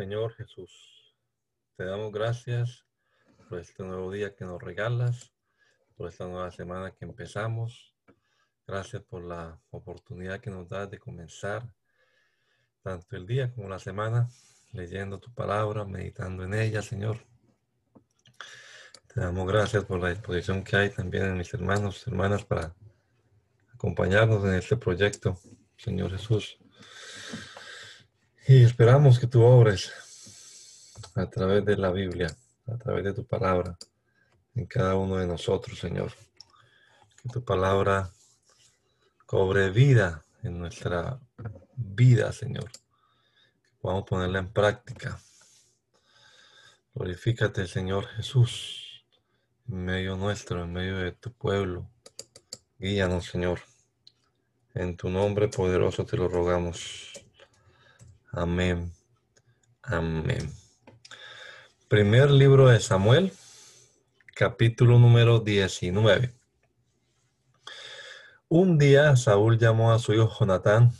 Señor Jesús, te damos gracias por este nuevo día que nos regalas, por esta nueva semana que empezamos. Gracias por la oportunidad que nos das de comenzar tanto el día como la semana leyendo tu palabra, meditando en ella, Señor. Te damos gracias por la disposición que hay también en mis hermanos y hermanas para acompañarnos en este proyecto, Señor Jesús. Y esperamos que tú obres a través de la Biblia, a través de tu palabra, en cada uno de nosotros, Señor. Que tu palabra cobre vida en nuestra vida, Señor. Que podamos ponerla en práctica. Glorifícate, Señor Jesús, en medio nuestro, en medio de tu pueblo. Guíanos, Señor. En tu nombre poderoso te lo rogamos. Amén. Amén. Primer libro de Samuel, capítulo número 19. Un día Saúl llamó a su hijo Jonatán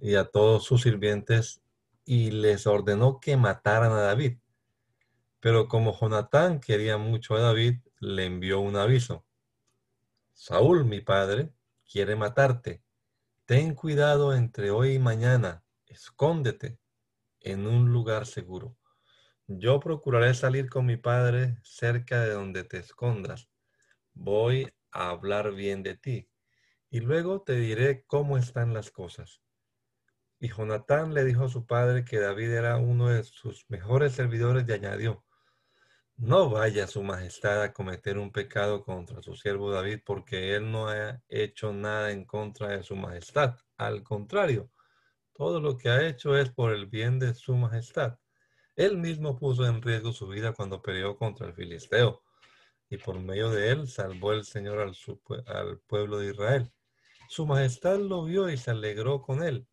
y a todos sus sirvientes y les ordenó que mataran a David. Pero como Jonatán quería mucho a David, le envió un aviso. Saúl, mi padre, quiere matarte. Ten cuidado entre hoy y mañana escóndete en un lugar seguro. Yo procuraré salir con mi padre cerca de donde te escondas. Voy a hablar bien de ti y luego te diré cómo están las cosas. Y Jonatán le dijo a su padre que David era uno de sus mejores servidores y añadió, no vaya su majestad a cometer un pecado contra su siervo David porque él no ha hecho nada en contra de su majestad. Al contrario, todo lo que ha hecho es por el bien de su majestad. Él mismo puso en riesgo su vida cuando peleó contra el filisteo, y por medio de él salvó el Señor al, pueblo de Israel. Su majestad lo vio y se alegró con él.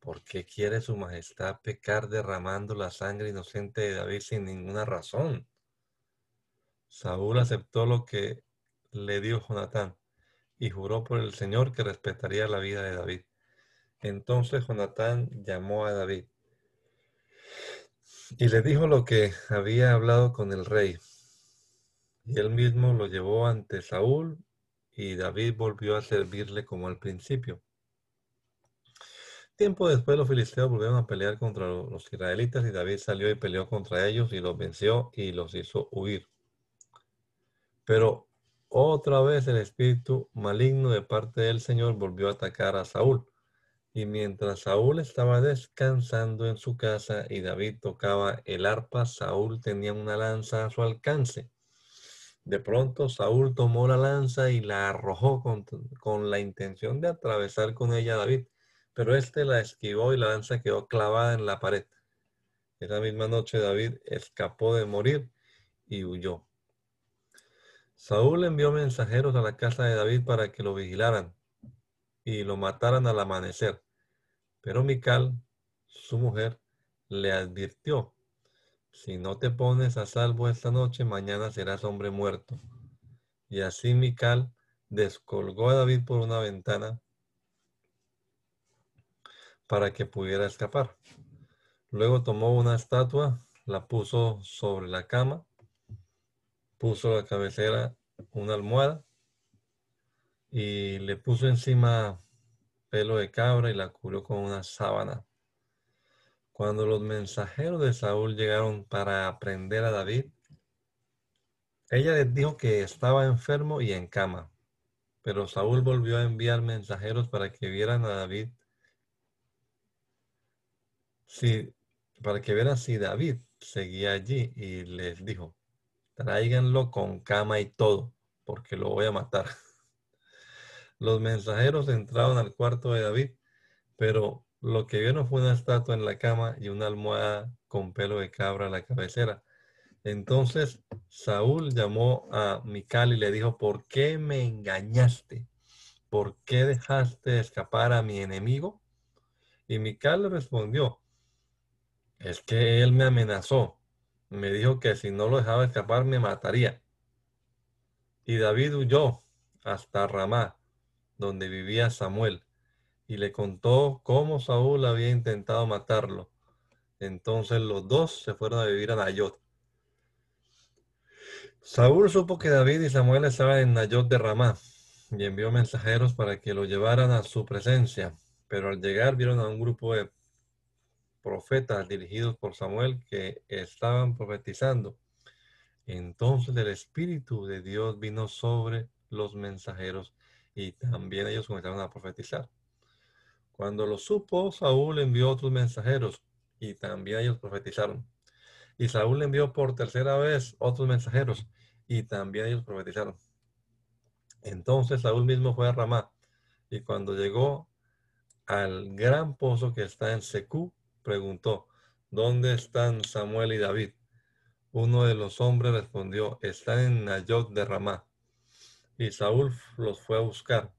¿Por qué quiere su majestad pecar derramando la sangre inocente de David sin ninguna razón? Saúl aceptó lo que le dio Jonatán y juró por el Señor que respetaría la vida de David. Entonces Jonatán llamó a David y le dijo lo que había hablado con el rey. Y él mismo lo llevó ante Saúl y David volvió a servirle como al principio. Tiempo después los filisteos volvieron a pelear contra los israelitas y David salió y peleó contra ellos y los venció y los hizo huir. Pero otra vez el espíritu maligno de parte del Señor volvió a atacar a Saúl y mientras Saúl estaba descansando en su casa y David tocaba el arpa, Saúl tenía una lanza a su alcance. De pronto Saúl tomó la lanza y la arrojó con, la intención de atravesar con ella a David, pero éste la esquivó y la lanza quedó clavada en la pared. Esa misma noche David escapó de morir y huyó. Saúl envió mensajeros a la casa de David para que lo vigilaran y lo mataran al amanecer. Pero Mical, su mujer, le advirtió, si no te pones a salvo esta noche, mañana serás hombre muerto. Y así Mical descolgó a David por una ventana para que pudiera escapar. Luego tomó una estatua, la puso sobre la cama, puso la cabecera una almohada y le puso encima pelo de cabra y la cubrió con una sábana. Cuando los mensajeros de Saúl llegaron para aprender a David, ella les dijo que estaba enfermo y en cama. Pero Saúl volvió a enviar mensajeros para que vieran a David. Si, para que vieran si David seguía allí y les dijo, tráiganlo con cama y todo, porque lo voy a matar. Los mensajeros entraron al cuarto de David, pero lo que vieron fue una estatua en la cama y una almohada con pelo de cabra a la cabecera. Entonces Saúl llamó a Mical y le dijo, ¿por qué me engañaste? ¿Por qué dejaste escapar a mi enemigo? Y Mical le respondió, es que él me amenazó. Me dijo que si no lo dejaba escapar me mataría. Y David huyó hasta Ramá, donde vivía Samuel, y le contó cómo Saúl había intentado matarlo. Entonces los dos se fueron a vivir a Nayot. Saúl supo que David y Samuel estaban en Nayot de Ramá y envió mensajeros para que lo llevaran a su presencia. Pero al llegar vieron a un grupo de profetas dirigidos por Samuel que estaban profetizando. Entonces el Espíritu de Dios vino sobre los mensajeros y también ellos comenzaron a profetizar. Cuando lo supo, Saúl envió otros mensajeros y también ellos profetizaron. Y Saúl envió por tercera vez otros mensajeros y también ellos profetizaron. Entonces Saúl mismo fue a Ramá y cuando llegó al gran pozo que está en Secú, preguntó, ¿dónde están Samuel y David? Uno de los hombres respondió, están en Nayot de Ramá. Y Saúl los fue a buscar,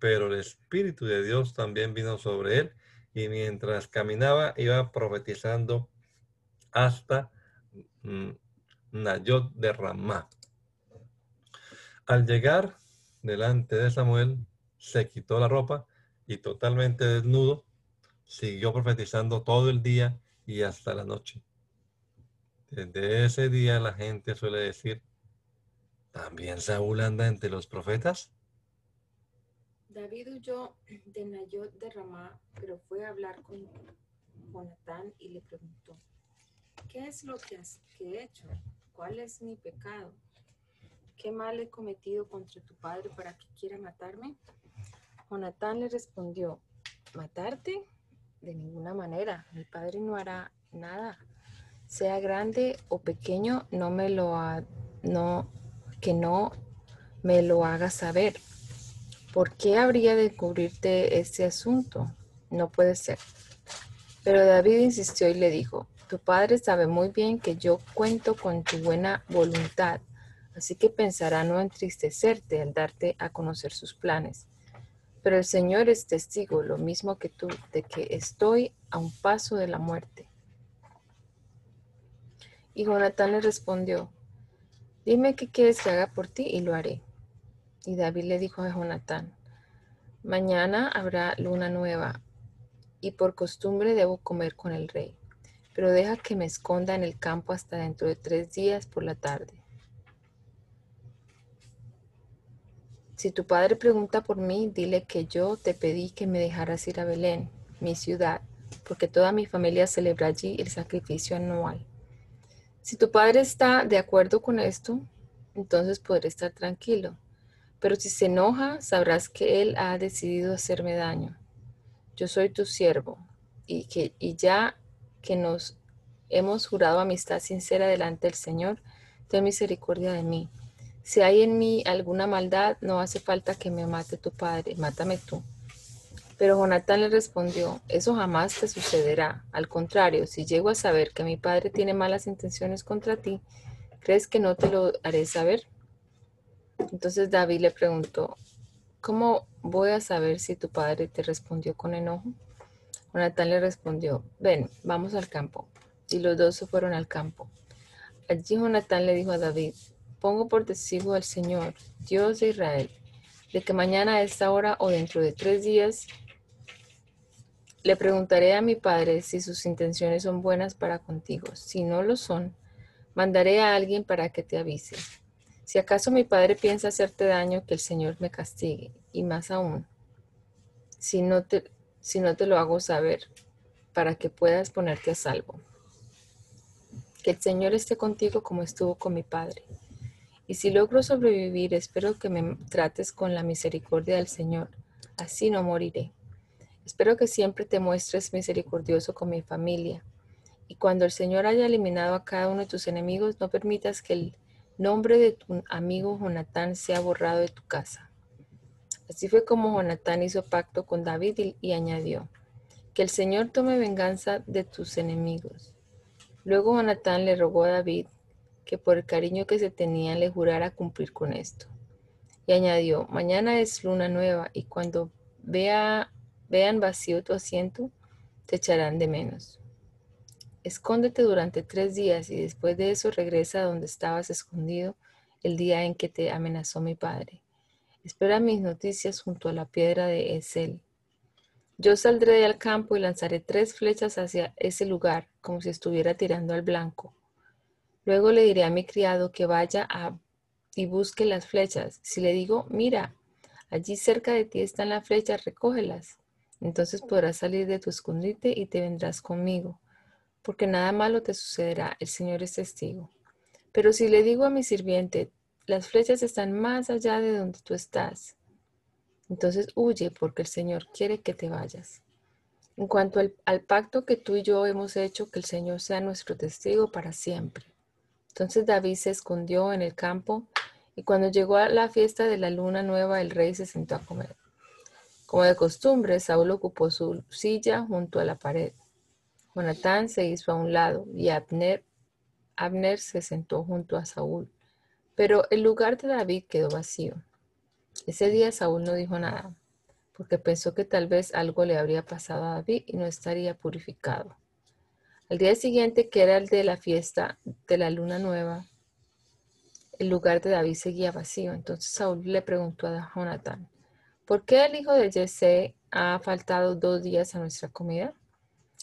pero el Espíritu de Dios también vino sobre él y mientras caminaba iba profetizando hasta mm, Nayot de Ramá. Al llegar delante de Samuel, se quitó la ropa y totalmente desnudo, siguió profetizando todo el día y hasta la noche. Desde ese día la gente suele decir, ¿también Saúl anda entre los profetas? David huyó de Nayot de Ramá, pero fue a hablar con Jonatán y le preguntó, ¿qué es lo que, has, que he hecho? ¿Cuál es mi pecado? ¿Qué mal he cometido contra tu padre para que quiera matarme? Jonatán le respondió, ¿matarte? De ninguna manera, mi padre no hará nada. Sea grande o pequeño, no me lo ha, no, que no me lo haga saber. ¿Por qué habría de cubrirte este asunto? No puede ser. Pero David insistió y le dijo, tu padre sabe muy bien que yo cuento con tu buena voluntad así que pensará no entristecerte al darte a conocer sus planes. Pero el Señor es testigo, lo mismo que tú, de que estoy a un paso de la muerte. Y Jonatán le respondió, dime qué quieres que haga por ti y lo haré. Y David le dijo a Jonatán, mañana habrá luna nueva y por costumbre debo comer con el rey, pero deja que me esconda en el campo hasta dentro de tres días por la tarde. Si tu padre pregunta por mí, dile que yo te pedí que me dejaras ir a Belén, mi ciudad, porque toda mi familia celebra allí el sacrificio anual. Si tu padre está de acuerdo con esto, entonces podré estar tranquilo. Pero si se enoja, sabrás que él ha decidido hacerme daño. Yo soy tu siervo y, que, y ya que nos hemos jurado amistad sincera delante del Señor, ten misericordia de mí si hay en mí alguna maldad, no hace falta que me mate tu padre, mátame tú. Pero Jonatán le respondió, eso jamás te sucederá. Al contrario, si llego a saber que mi padre tiene malas intenciones contra ti, ¿crees que no te lo haré saber? Entonces David le preguntó, ¿cómo voy a saber si tu padre te respondió con enojo? Jonatán le respondió, ven, vamos al campo. Y los dos se fueron al campo. Allí Jonatán le dijo a David, pongo por testigo al Señor, Dios de Israel, de que mañana a esta hora o dentro de tres días le preguntaré a mi padre si sus intenciones son buenas para contigo. Si no lo son, mandaré a alguien para que te avise. Si acaso mi padre piensa hacerte daño, que el Señor me castigue. Y más aún, si no te, si no te lo hago saber, para que puedas ponerte a salvo. Que el Señor esté contigo como estuvo con mi padre. Y si logro sobrevivir, espero que me trates con la misericordia del Señor. Así no moriré. Espero que siempre te muestres misericordioso con mi familia. Y cuando el Señor haya eliminado a cada uno de tus enemigos, no permitas que el nombre de tu amigo Jonatán sea borrado de tu casa. Así fue como Jonatán hizo pacto con David y, añadió, que el Señor tome venganza de tus enemigos. Luego Jonatán le rogó a David que por el cariño que se tenían le jurara cumplir con esto. Y añadió, mañana es luna nueva y cuando vea, vean vacío tu asiento, te echarán de menos. Escóndete durante tres días y después de eso regresa a donde estabas escondido el día en que te amenazó mi padre. Espera mis noticias junto a la piedra de Esel. Yo saldré al campo y lanzaré tres flechas hacia ese lugar, como si estuviera tirando al blanco. Luego le diré a mi criado que vaya a y busque las flechas. Si le digo, mira, allí cerca de ti están las flechas, recógelas. Entonces podrás salir de tu escondite y te vendrás conmigo porque nada malo te sucederá, el Señor es testigo. Pero si le digo a mi sirviente, las flechas están más allá de donde tú estás, entonces huye porque el Señor quiere que te vayas. En cuanto al, pacto que tú y yo hemos hecho, que el Señor sea nuestro testigo para siempre. Entonces David se escondió en el campo y cuando llegó a la fiesta de la luna nueva, el rey se sentó a comer. Como de costumbre, Saúl ocupó su silla junto a la pared. Jonatán se hizo a un lado y Abner, se sentó junto a Saúl. Pero el lugar de David quedó vacío. Ese día Saúl no dijo nada, porque pensó que tal vez algo le habría pasado a David y no estaría purificado. Al día siguiente, que era el de la fiesta de la luna nueva, el lugar de David seguía vacío. Entonces Saúl le preguntó a Jonatán, ¿por qué el hijo de Jesse ha faltado dos días a nuestra comida?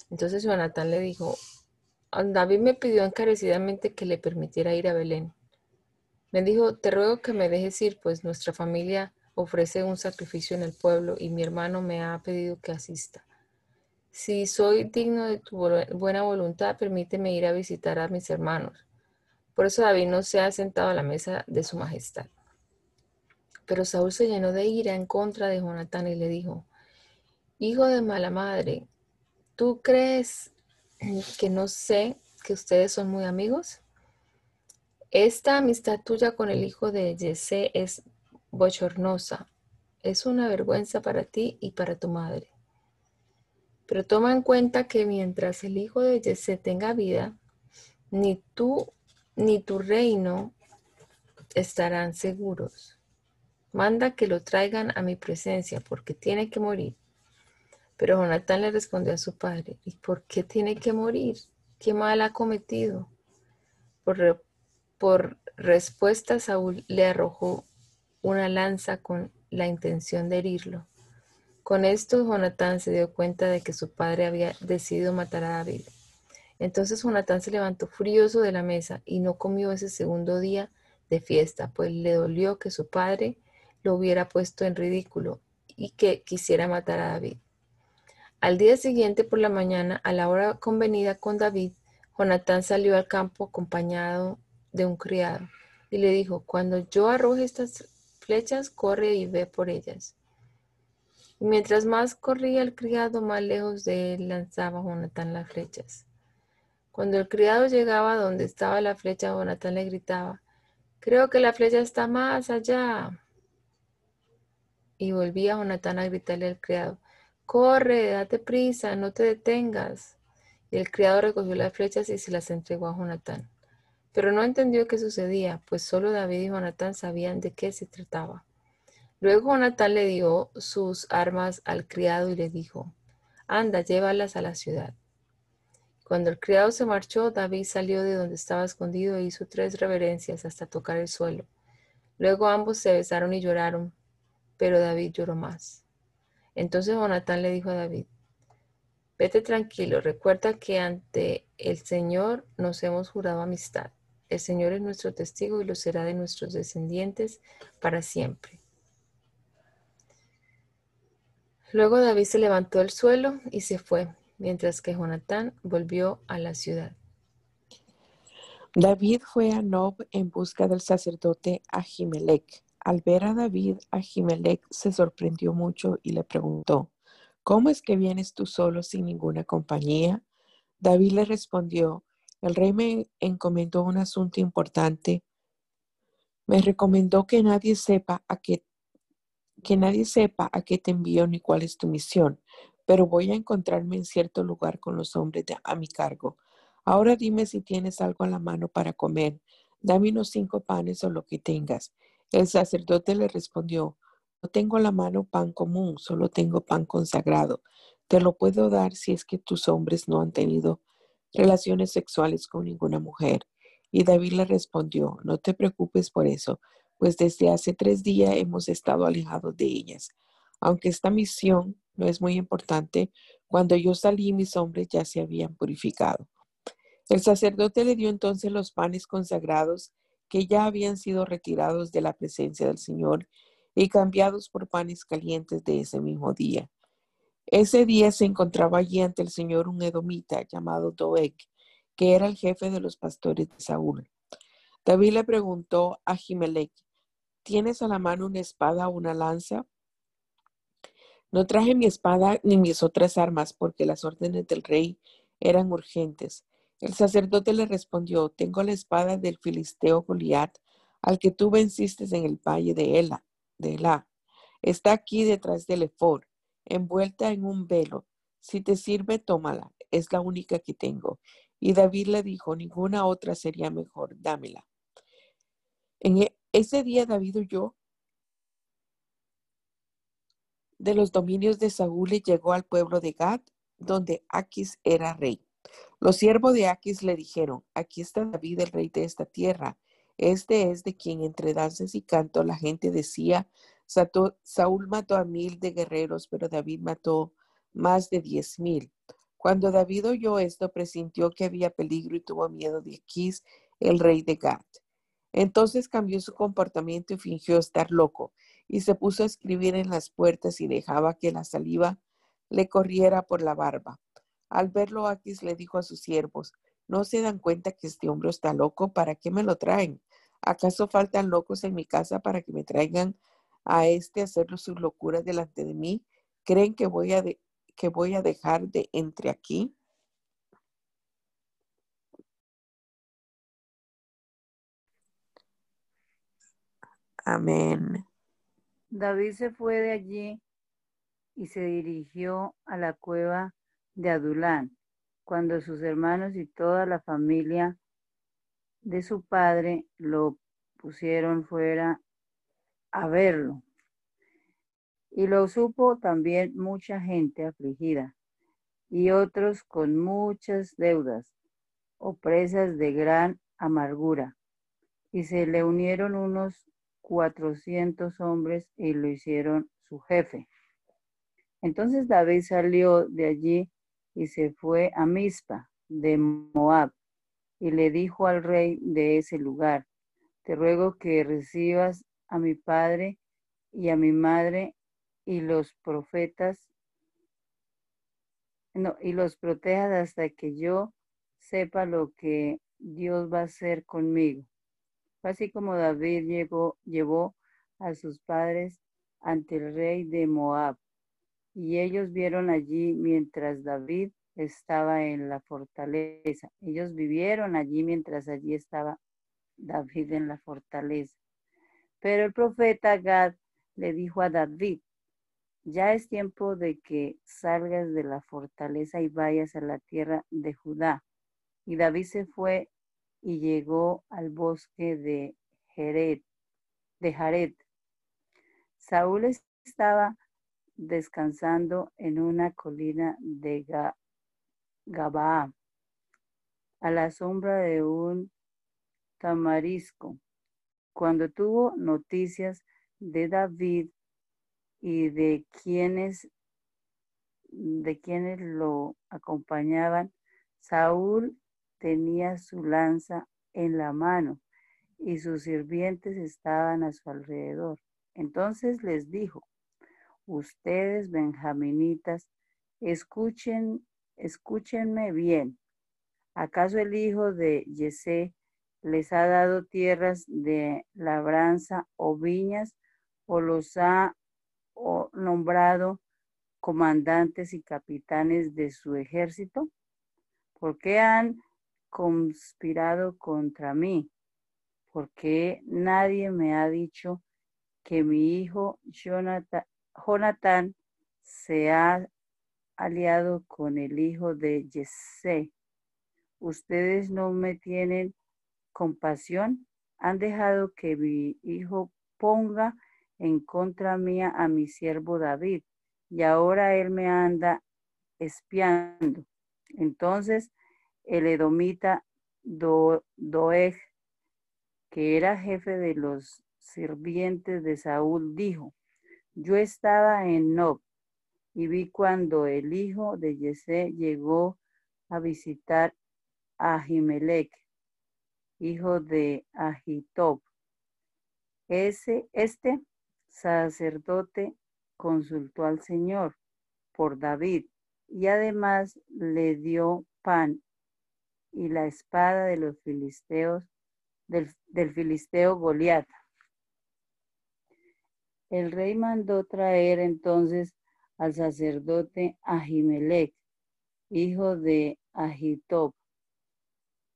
Entonces Jonatán le dijo, David me pidió encarecidamente que le permitiera ir a Belén. Me dijo, te ruego que me dejes ir, pues nuestra familia ofrece un sacrificio en el pueblo y mi hermano me ha pedido que asista. Si soy digno de tu buena voluntad, permíteme ir a visitar a mis hermanos. Por eso David no se ha sentado a la mesa de su majestad. Pero Saúl se llenó de ira en contra de Jonatán y le dijo, Hijo de mala madre, ¿Tú crees que no sé que ustedes son muy amigos? Esta amistad tuya con el hijo de Jesse es bochornosa. Es una vergüenza para ti y para tu madre. Pero toma en cuenta que mientras el hijo de Jesse tenga vida, ni tú ni tu reino estarán seguros. Manda que lo traigan a mi presencia porque tiene que morir. Pero Jonatán le respondió a su padre, ¿y por qué tiene que morir? ¿Qué mal ha cometido? Por, por respuesta, Saúl le arrojó una lanza con la intención de herirlo. Con esto, Jonatán se dio cuenta de que su padre había decidido matar a David. Entonces Jonatán se levantó furioso de la mesa y no comió ese segundo día de fiesta, pues le dolió que su padre lo hubiera puesto en ridículo y que quisiera matar a David. Al día siguiente por la mañana, a la hora convenida con David, Jonatán salió al campo acompañado de un criado y le dijo, cuando yo arroje estas flechas, corre y ve por ellas. Y mientras más corría el criado, más lejos de él lanzaba Jonatán las flechas. Cuando el criado llegaba donde estaba la flecha, Jonatán le gritaba, creo que la flecha está más allá. Y volvía Jonatán a gritarle al criado, Corre, date prisa, no te detengas. Y el criado recogió las flechas y se las entregó a Jonatán. Pero no entendió qué sucedía, pues solo David y Jonatán sabían de qué se trataba. Luego Jonatán le dio sus armas al criado y le dijo, anda, llévalas a la ciudad. Cuando el criado se marchó, David salió de donde estaba escondido e hizo tres reverencias hasta tocar el suelo. Luego ambos se besaron y lloraron, pero David lloró más. Entonces Jonatán le dijo a David, vete tranquilo, recuerda que ante el Señor nos hemos jurado amistad. El Señor es nuestro testigo y lo será de nuestros descendientes para siempre. Luego David se levantó del suelo y se fue, mientras que Jonatán volvió a la ciudad. David fue a Nob en busca del sacerdote Ahimelech al ver a David, Ahimelech se sorprendió mucho y le preguntó, ¿Cómo es que vienes tú solo sin ninguna compañía? David le respondió, el rey me encomendó un asunto importante Me recomendó que nadie sepa a qué que nadie sepa a qué te envío ni cuál es tu misión, pero voy a encontrarme en cierto lugar con los hombres a mi cargo. Ahora dime si tienes algo a la mano para comer. Dame unos cinco panes o lo que tengas. El sacerdote le respondió, no tengo a la mano pan común, solo tengo pan consagrado. Te lo puedo dar si es que tus hombres no han tenido relaciones sexuales con ninguna mujer. Y David le respondió, no te preocupes por eso, pues desde hace tres días hemos estado alejados de ellas. Aunque esta misión no es muy importante, cuando yo salí mis hombres ya se habían purificado. El sacerdote le dio entonces los panes consagrados que ya habían sido retirados de la presencia del Señor y cambiados por panes calientes de ese mismo día. Ese día se encontraba allí ante el Señor un edomita llamado Doeg, que era el jefe de los pastores de Saúl. David le preguntó a Jimelech, ¿tienes a la mano una espada o una lanza? No traje mi espada ni mis otras armas porque las órdenes del rey eran urgentes. El sacerdote le respondió, tengo la espada del filisteo Goliat, al que tú venciste en el valle de Ela, de Ela. Está aquí detrás del efor, envuelta en un velo. Si te sirve, tómala. Es la única que tengo. Y David le dijo, ninguna otra sería mejor, dámela. En e, ese día David huyó de los dominios de Saúl y llegó al pueblo de Gad, donde Aquis era rey. Los siervos de Aquis le dijeron, aquí está David, el rey de esta tierra. Este es de quien entre danzas y canto la gente decía, Saúl mató a mil de guerreros, pero David mató más de diez mil. Cuando David oyó esto, presintió que había peligro y tuvo miedo de Aquis, el rey de Gad. Entonces cambió su comportamiento y fingió estar loco, y se puso a escribir en las puertas y dejaba que la saliva le corriera por la barba. Al verlo, Aquis le dijo a sus siervos, ¿no se dan cuenta que este hombre está loco? ¿Para qué me lo traen? ¿Acaso faltan locos en mi casa para que me traigan a este a hacer sus locuras delante de mí? ¿Creen que voy a, que voy a dejar de entre aquí? Amén. David se fue de allí y se dirigió a la cueva de Adulán, cuando sus hermanos y toda la familia de su padre lo pusieron fuera a verlo. Y lo supo también mucha gente afligida y otros con muchas deudas o presas de gran amargura. Y se le unieron unos cuatrocientos hombres y lo hicieron su jefe. Entonces David salió de allí y se fue a Mizpa de Moab y le dijo al rey de ese lugar, te ruego que recibas a mi padre y a mi madre y los profetas no, y los protejas hasta que yo sepa lo que Dios va a hacer conmigo así como David llegó, llevó a sus padres ante el rey de Moab. Y ellos vieron allí mientras David estaba en la fortaleza. Ellos vivieron allí mientras allí estaba David en la fortaleza. Pero el profeta Gad le dijo a David, ya es tiempo de que salgas de la fortaleza y vayas a la tierra de Judá. Y David se fue y llegó al bosque de Jared. De Jared. Saúl estaba descansando en una colina de Gabaa, a la sombra de un tamarisco, cuando tuvo noticias de David y de quienes de quienes lo acompañaban, Saúl tenía su lanza en la mano y sus sirvientes estaban a su alrededor. Entonces les dijo, ustedes benjaminitas, escuchen, escúchenme bien. ¿Acaso el hijo de Yesé les ha dado tierras de labranza o viñas o los ha nombrado comandantes y capitanes de su ejército? ¿Por qué han conspirado contra mí. porque nadie me ha dicho que mi hijo Jonathan, se ha aliado con el hijo de Jesse. Ustedes no me tienen compasión, han dejado que mi hijo ponga en contra mía a mi siervo David, y ahora él me anda espiando. Entonces el edomita Doeg, que era jefe de los sirvientes de Saúl, dijo, yo estaba en Nob y vi cuando el hijo de Yesé llegó a visitar a Ahimelech, hijo de Ahitob. Ese, este sacerdote consultó al Señor por David y además le dio pan y la espada de los filisteos, del, filisteo Goliat. El rey mandó traer entonces al sacerdote Ahimelech, hijo de Ahitob,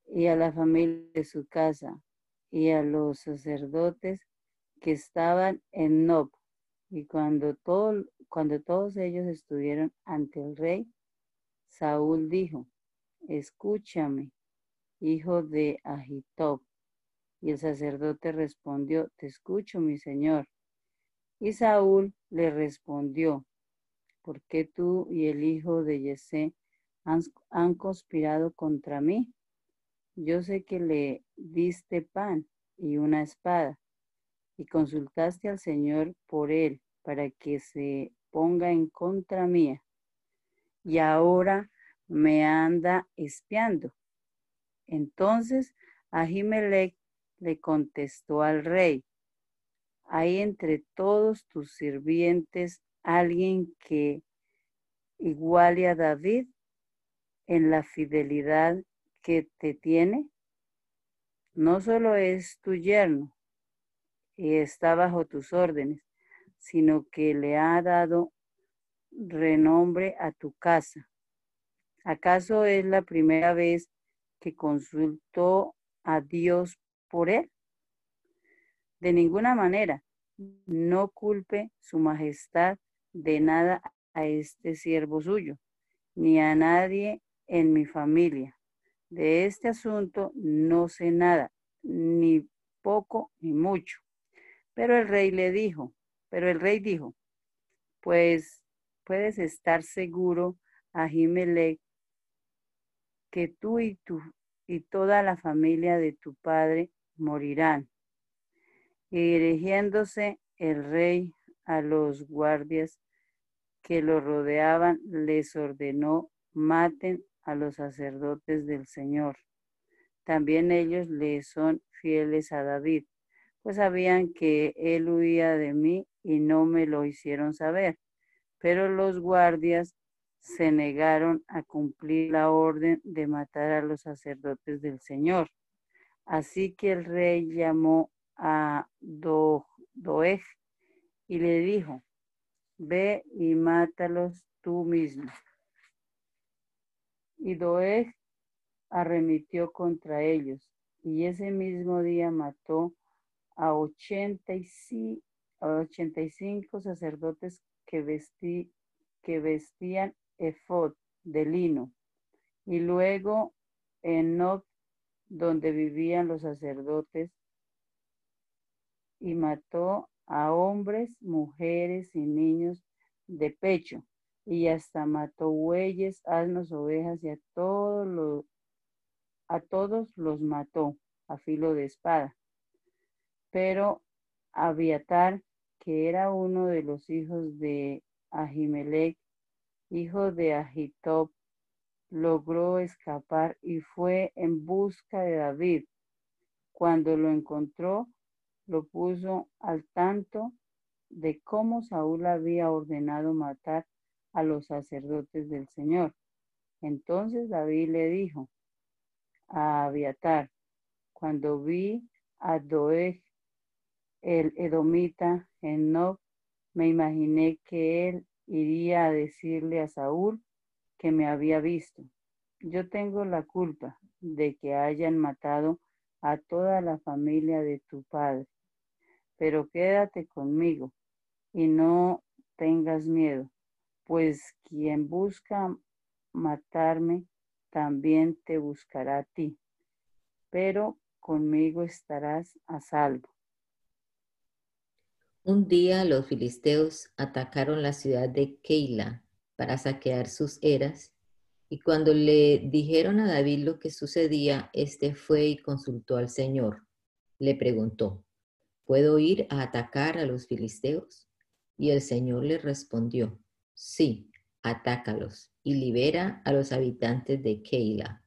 y a la familia de su casa, y a los sacerdotes que estaban en Nob. Y cuando, todo, cuando todos ellos estuvieron ante el rey, Saúl dijo, escúchame, hijo de Ahitob. Y el sacerdote respondió, te escucho, mi señor. Y Saúl le respondió, ¿por qué tú y el hijo de Yesé han, han conspirado contra mí? Yo sé que le diste pan y una espada, y consultaste al Señor por él para que se ponga en contra mía. Y ahora me anda espiando. Entonces Ahimelech le contestó al rey, hay entre todos tus sirvientes alguien que iguale a David en la fidelidad que te tiene. No solo es tu yerno y está bajo tus órdenes, sino que le ha dado renombre a tu casa. ¿Acaso es la primera vez que consultó a Dios por él? De ninguna manera, no culpe su majestad de nada a este siervo suyo, ni a nadie en mi familia. De este asunto no sé nada, ni poco ni mucho. Pero el rey le dijo, pero el rey dijo, pues puedes estar seguro, Ahimelech, que tú y, tu, y toda la familia de tu padre morirán. Y dirigiéndose el rey a los guardias que lo rodeaban, les ordenó, maten a los sacerdotes del Señor. También ellos le son fieles a David, pues sabían que él huía de mí y no me lo hicieron saber. Pero los guardias se negaron a cumplir la orden de matar a los sacerdotes del Señor. Así que el rey llamó a Doeg y le dijo, ve y mátalos tú mismo. Y Doeg arremitió contra ellos y ese mismo día mató a 85, sacerdotes que, vestí, que vestían efod de lino. Y luego en Nob, donde vivían los sacerdotes, y mató a hombres, mujeres y niños de pecho, y hasta mató bueyes, asnos, ovejas, y a todos los, a todos los mató a filo de espada. Pero Abiatar, que era uno de los hijos de Ahimelech, hijo de Ahitob, logró escapar y fue en busca de David. Cuando lo encontró, lo puso al tanto de cómo Saúl había ordenado matar a los sacerdotes del Señor. Entonces David le dijo a Abiatar, cuando vi a Doeg, el edomita en Nob, me imaginé que él iría a decirle a Saúl que me había visto. Yo tengo la culpa de que hayan matado a toda la familia de tu padre. Pero quédate conmigo y no tengas miedo, pues quien busca matarme también te buscará a ti, pero conmigo estarás a salvo. Un día los filisteos atacaron la ciudad de Keila para saquear sus eras, y cuando le dijeron a David lo que sucedía, éste fue y consultó al Señor. Le preguntó, ¿puedo ir a atacar a los filisteos? Y el Señor le respondió, sí, atácalos y libera a los habitantes de Keila.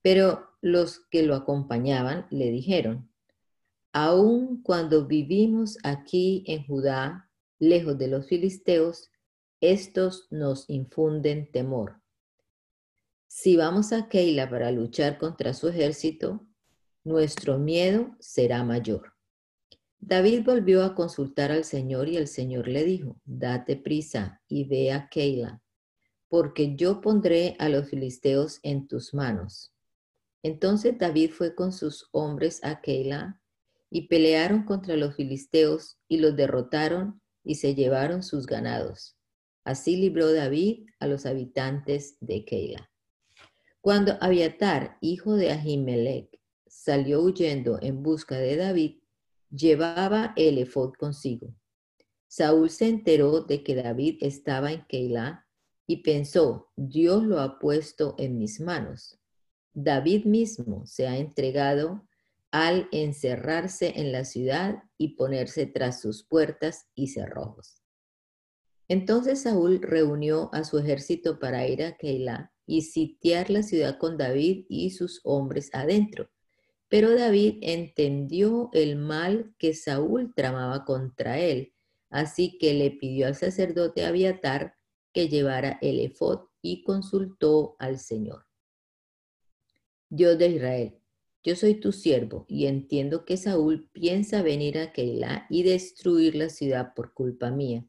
Pero los que lo acompañaban le dijeron, aun cuando vivimos aquí en Judá, lejos de los filisteos, estos nos infunden temor. Si vamos a Keila para luchar contra su ejército, nuestro miedo será mayor. David volvió a consultar al Señor y el Señor le dijo, date prisa y ve a Keila, porque yo pondré a los filisteos en tus manos. Entonces David fue con sus hombres a Keila y pelearon contra los filisteos y los derrotaron y se llevaron sus ganados. Así libró David a los habitantes de Keila. Cuando Abiatar, hijo de Ahimelech, salió huyendo en busca de David, llevaba el efod consigo. Saúl se enteró de que David estaba en Keilah y pensó, Dios lo ha puesto en mis manos. David mismo se ha entregado al encerrarse en la ciudad y ponerse tras sus puertas y cerrojos. Entonces Saúl reunió a su ejército para ir a Keilah y sitiar la ciudad con David y sus hombres adentro. Pero David entendió el mal que Saúl tramaba contra él, así que le pidió al sacerdote Abiatar que llevara el efod y consultó al Señor. Dios de Israel, yo soy tu siervo y entiendo que Saúl piensa venir a Keilah y destruir la ciudad por culpa mía.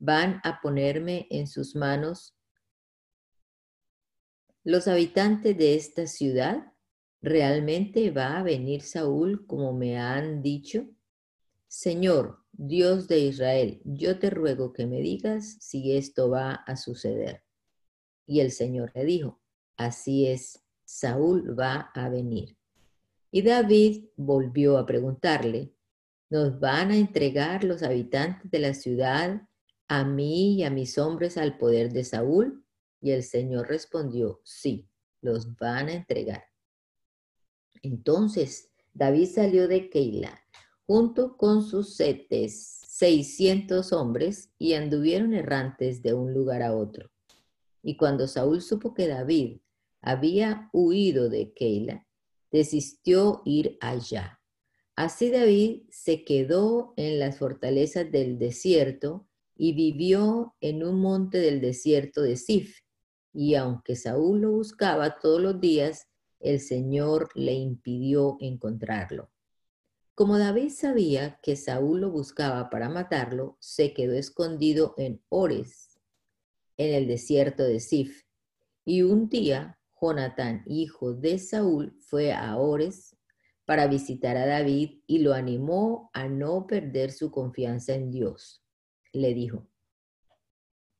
Van a ponerme en sus manos los habitantes de esta ciudad ¿Realmente va a venir Saúl como me han dicho? Señor, Dios de Israel, yo te ruego que me digas si esto va a suceder. Y el Señor le dijo, así es, Saúl va a venir. Y David volvió a preguntarle, ¿nos van a entregar los habitantes de la ciudad a mí y a mis hombres al poder de Saúl? Y el Señor respondió, sí, los van a entregar. Entonces David salió de Keila junto con sus setes, seiscientos hombres, y anduvieron errantes de un lugar a otro. Y cuando Saúl supo que David había huido de Keila, desistió ir allá. Así David se quedó en las fortalezas del desierto y vivió en un monte del desierto de Sif. Y aunque Saúl lo buscaba todos los días, el Señor le impidió encontrarlo. Como David sabía que Saúl lo buscaba para matarlo, se quedó escondido en Ores, en el desierto de Sif. Y un día, Jonatán, hijo de Saúl, fue a Ores para visitar a David y lo animó a no perder su confianza en Dios. Le dijo,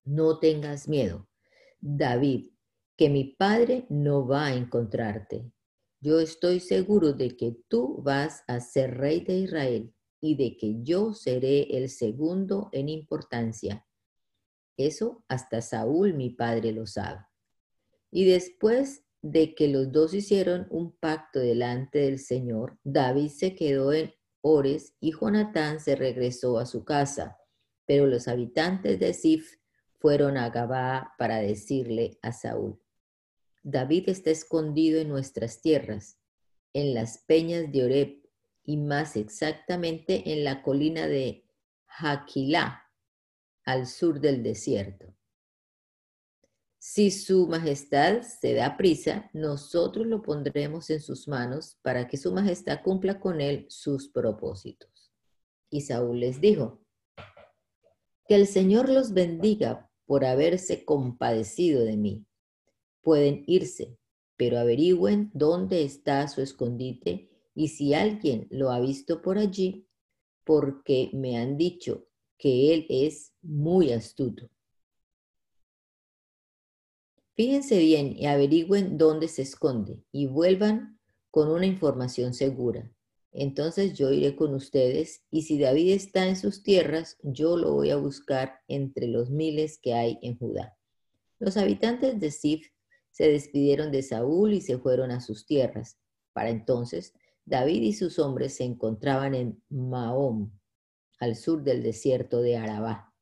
no tengas miedo. David, que mi Padre no va a encontrarte. Yo estoy seguro de que tú vas a ser rey de Israel y de que yo seré el segundo en importancia. Eso hasta Saúl, mi padre, lo sabe. Y después de que los dos hicieron un pacto delante del Señor, David se quedó en Ores y Jonatán se regresó a su casa. Pero los habitantes de Sif fueron a Gabá para decirle a Saúl, David está escondido en nuestras tierras, en las peñas de Oreb y más exactamente en la colina de Jaquilá, al sur del desierto. Si su majestad se da prisa, nosotros lo pondremos en sus manos para que su majestad cumpla con él sus propósitos. Y Saúl les dijo, que el Señor los bendiga por haberse compadecido de mí pueden irse, pero averigüen dónde está su escondite Y si alguien lo ha visto por allí, porque me han dicho que él es muy astuto. Fíjense bien y averigüen dónde se esconde y vuelvan con una información segura. Entonces yo iré con ustedes y si David está en sus tierras, yo lo voy a buscar entre los miles que hay en Judá. Los habitantes de Sif se despidieron de Saúl y se fueron a sus tierras. Para entonces, David y sus hombres se encontraban en Mahom, al sur del desierto de Arabá.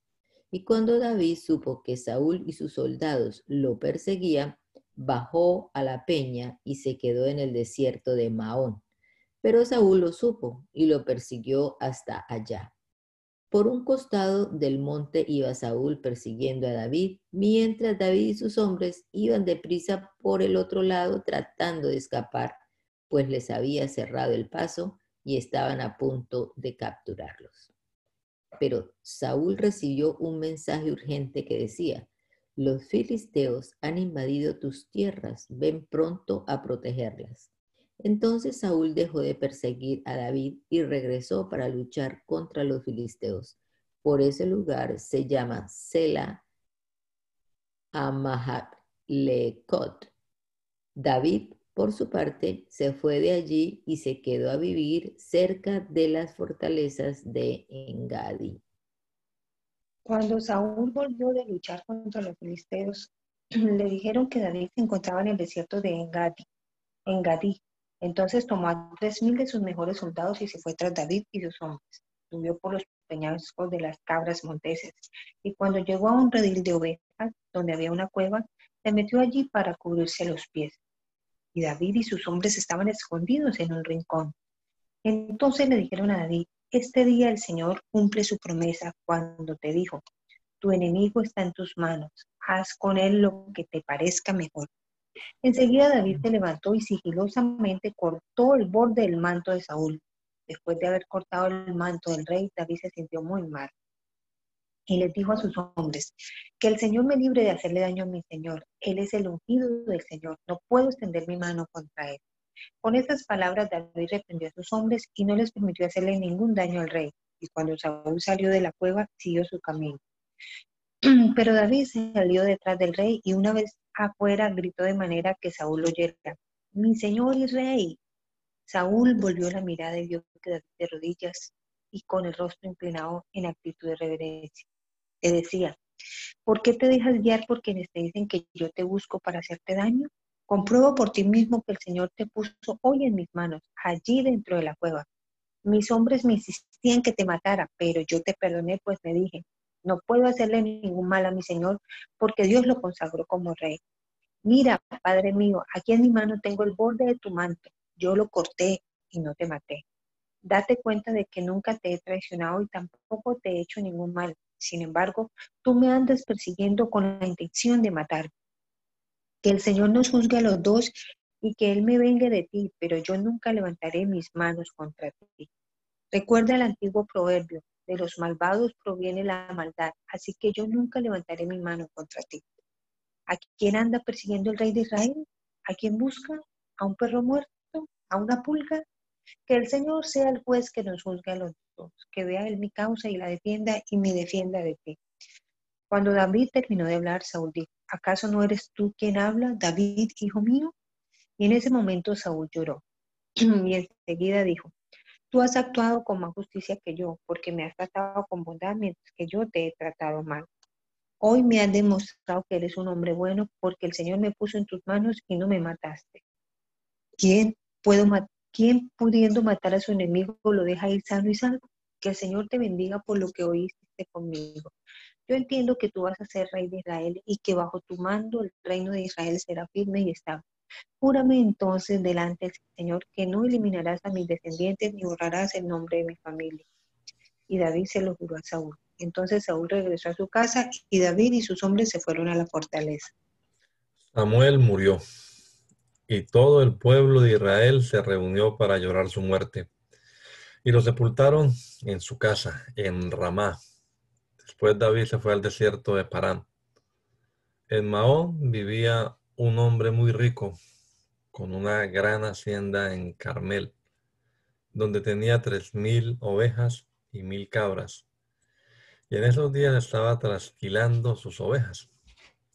Y cuando David supo que Saúl y sus soldados lo perseguían, bajó a la peña y se quedó en el desierto de Maón. Pero Saúl lo supo y lo persiguió hasta allá. Por un costado del monte iba Saúl persiguiendo a David, mientras David y sus hombres iban deprisa por el otro lado tratando de escapar, pues les había cerrado el paso y estaban a punto de capturarlos. Pero Saúl recibió un mensaje urgente que decía, los filisteos han invadido tus tierras, ven pronto a protegerlas. Entonces Saúl dejó de perseguir a David y regresó para luchar contra los filisteos. Por ese lugar se llama Sela Amahalekot. David por su parte, se fue de allí y se quedó a vivir cerca de las fortalezas de Engadi. Cuando Saúl volvió de luchar contra los filisteos, le dijeron que David se encontraba en el desierto de Engadi. Engadí. Entonces tomó a tres mil de sus mejores soldados y se fue tras David y sus hombres. Subió por los peñascos de las cabras monteses y cuando llegó a un redil de ovejas, donde había una cueva, se metió allí para cubrirse los pies y David y sus hombres estaban escondidos en un rincón. Entonces le dijeron a David, este día el Señor cumple su promesa cuando te dijo, tu enemigo está en tus manos, haz con él lo que te parezca mejor. Enseguida David se levantó y sigilosamente cortó el borde del manto de Saúl. Después de haber cortado el manto del rey, David se sintió muy mal y les dijo a sus hombres, que el Señor me libre de hacerle daño a mi Señor. Él es el ungido del Señor, no puedo extender mi mano contra él. Con estas palabras David reprendió a sus hombres y no les permitió hacerle ningún daño al rey. Y cuando Saúl salió de la cueva, siguió su camino. Pero David salió detrás del rey y una vez afuera gritó de manera que Saúl oyera, mi Señor y rey. Saúl volvió la mirada y vio que David de rodillas y con el rostro inclinado en actitud de reverencia. Te decía, ¿por qué te dejas guiar por quienes te dicen que yo te busco para hacerte daño? Compruebo por ti mismo que el Señor te puso hoy en mis manos, allí dentro de la cueva. Mis hombres me insistían que te matara, pero yo te perdoné, pues me dije, no puedo hacerle ningún mal a mi Señor, porque Dios lo consagró como rey. Mira, Padre mío, aquí en mi mano tengo el borde de tu manto. Yo lo corté y no te maté. Date cuenta de que nunca te he traicionado y tampoco te he hecho ningún mal. Sin embargo, tú me andas persiguiendo con la intención de matarme. Que el Señor nos juzgue a los dos y que Él me venga de ti, pero yo nunca levantaré mis manos contra ti. Recuerda el antiguo proverbio, de los malvados proviene la maldad, así que yo nunca levantaré mi mano contra ti. ¿A quién anda persiguiendo el rey de Israel? ¿A quién busca? ¿A un perro muerto? ¿A una pulga? Que el Señor sea el juez que nos juzgue a los dos, que vea él mi causa y la defienda y me defienda de ti. Cuando David terminó de hablar, Saúl dijo, ¿acaso no eres tú quien habla, David, hijo mío? Y en ese momento Saúl lloró. y enseguida dijo, tú has actuado con más justicia que yo, porque me has tratado con bondad mientras que yo te he tratado mal. Hoy me has demostrado que eres un hombre bueno porque el Señor me puso en tus manos y no me mataste. ¿Quién pudiendo matar a su enemigo lo deja ir sano y salvo? Que el Señor te bendiga por lo que oíste conmigo. Yo entiendo que tú vas a ser rey de Israel y que bajo tu mando el reino de Israel será firme y estable. Júrame entonces delante del Señor que no eliminarás a mis descendientes ni borrarás el nombre de mi familia. Y David se lo juró a Saúl. Entonces Saúl regresó a su casa y David y sus hombres se fueron a la fortaleza. Samuel murió y todo el pueblo de Israel se reunió para llorar su muerte. Y lo sepultaron en su casa, en Ramá. Después David se fue al desierto de Parán. En Mahón vivía un hombre muy rico, con una gran hacienda en Carmel. donde tenía tres mil ovejas y mil cabras. Y en esos días estaba trasquilando sus ovejas.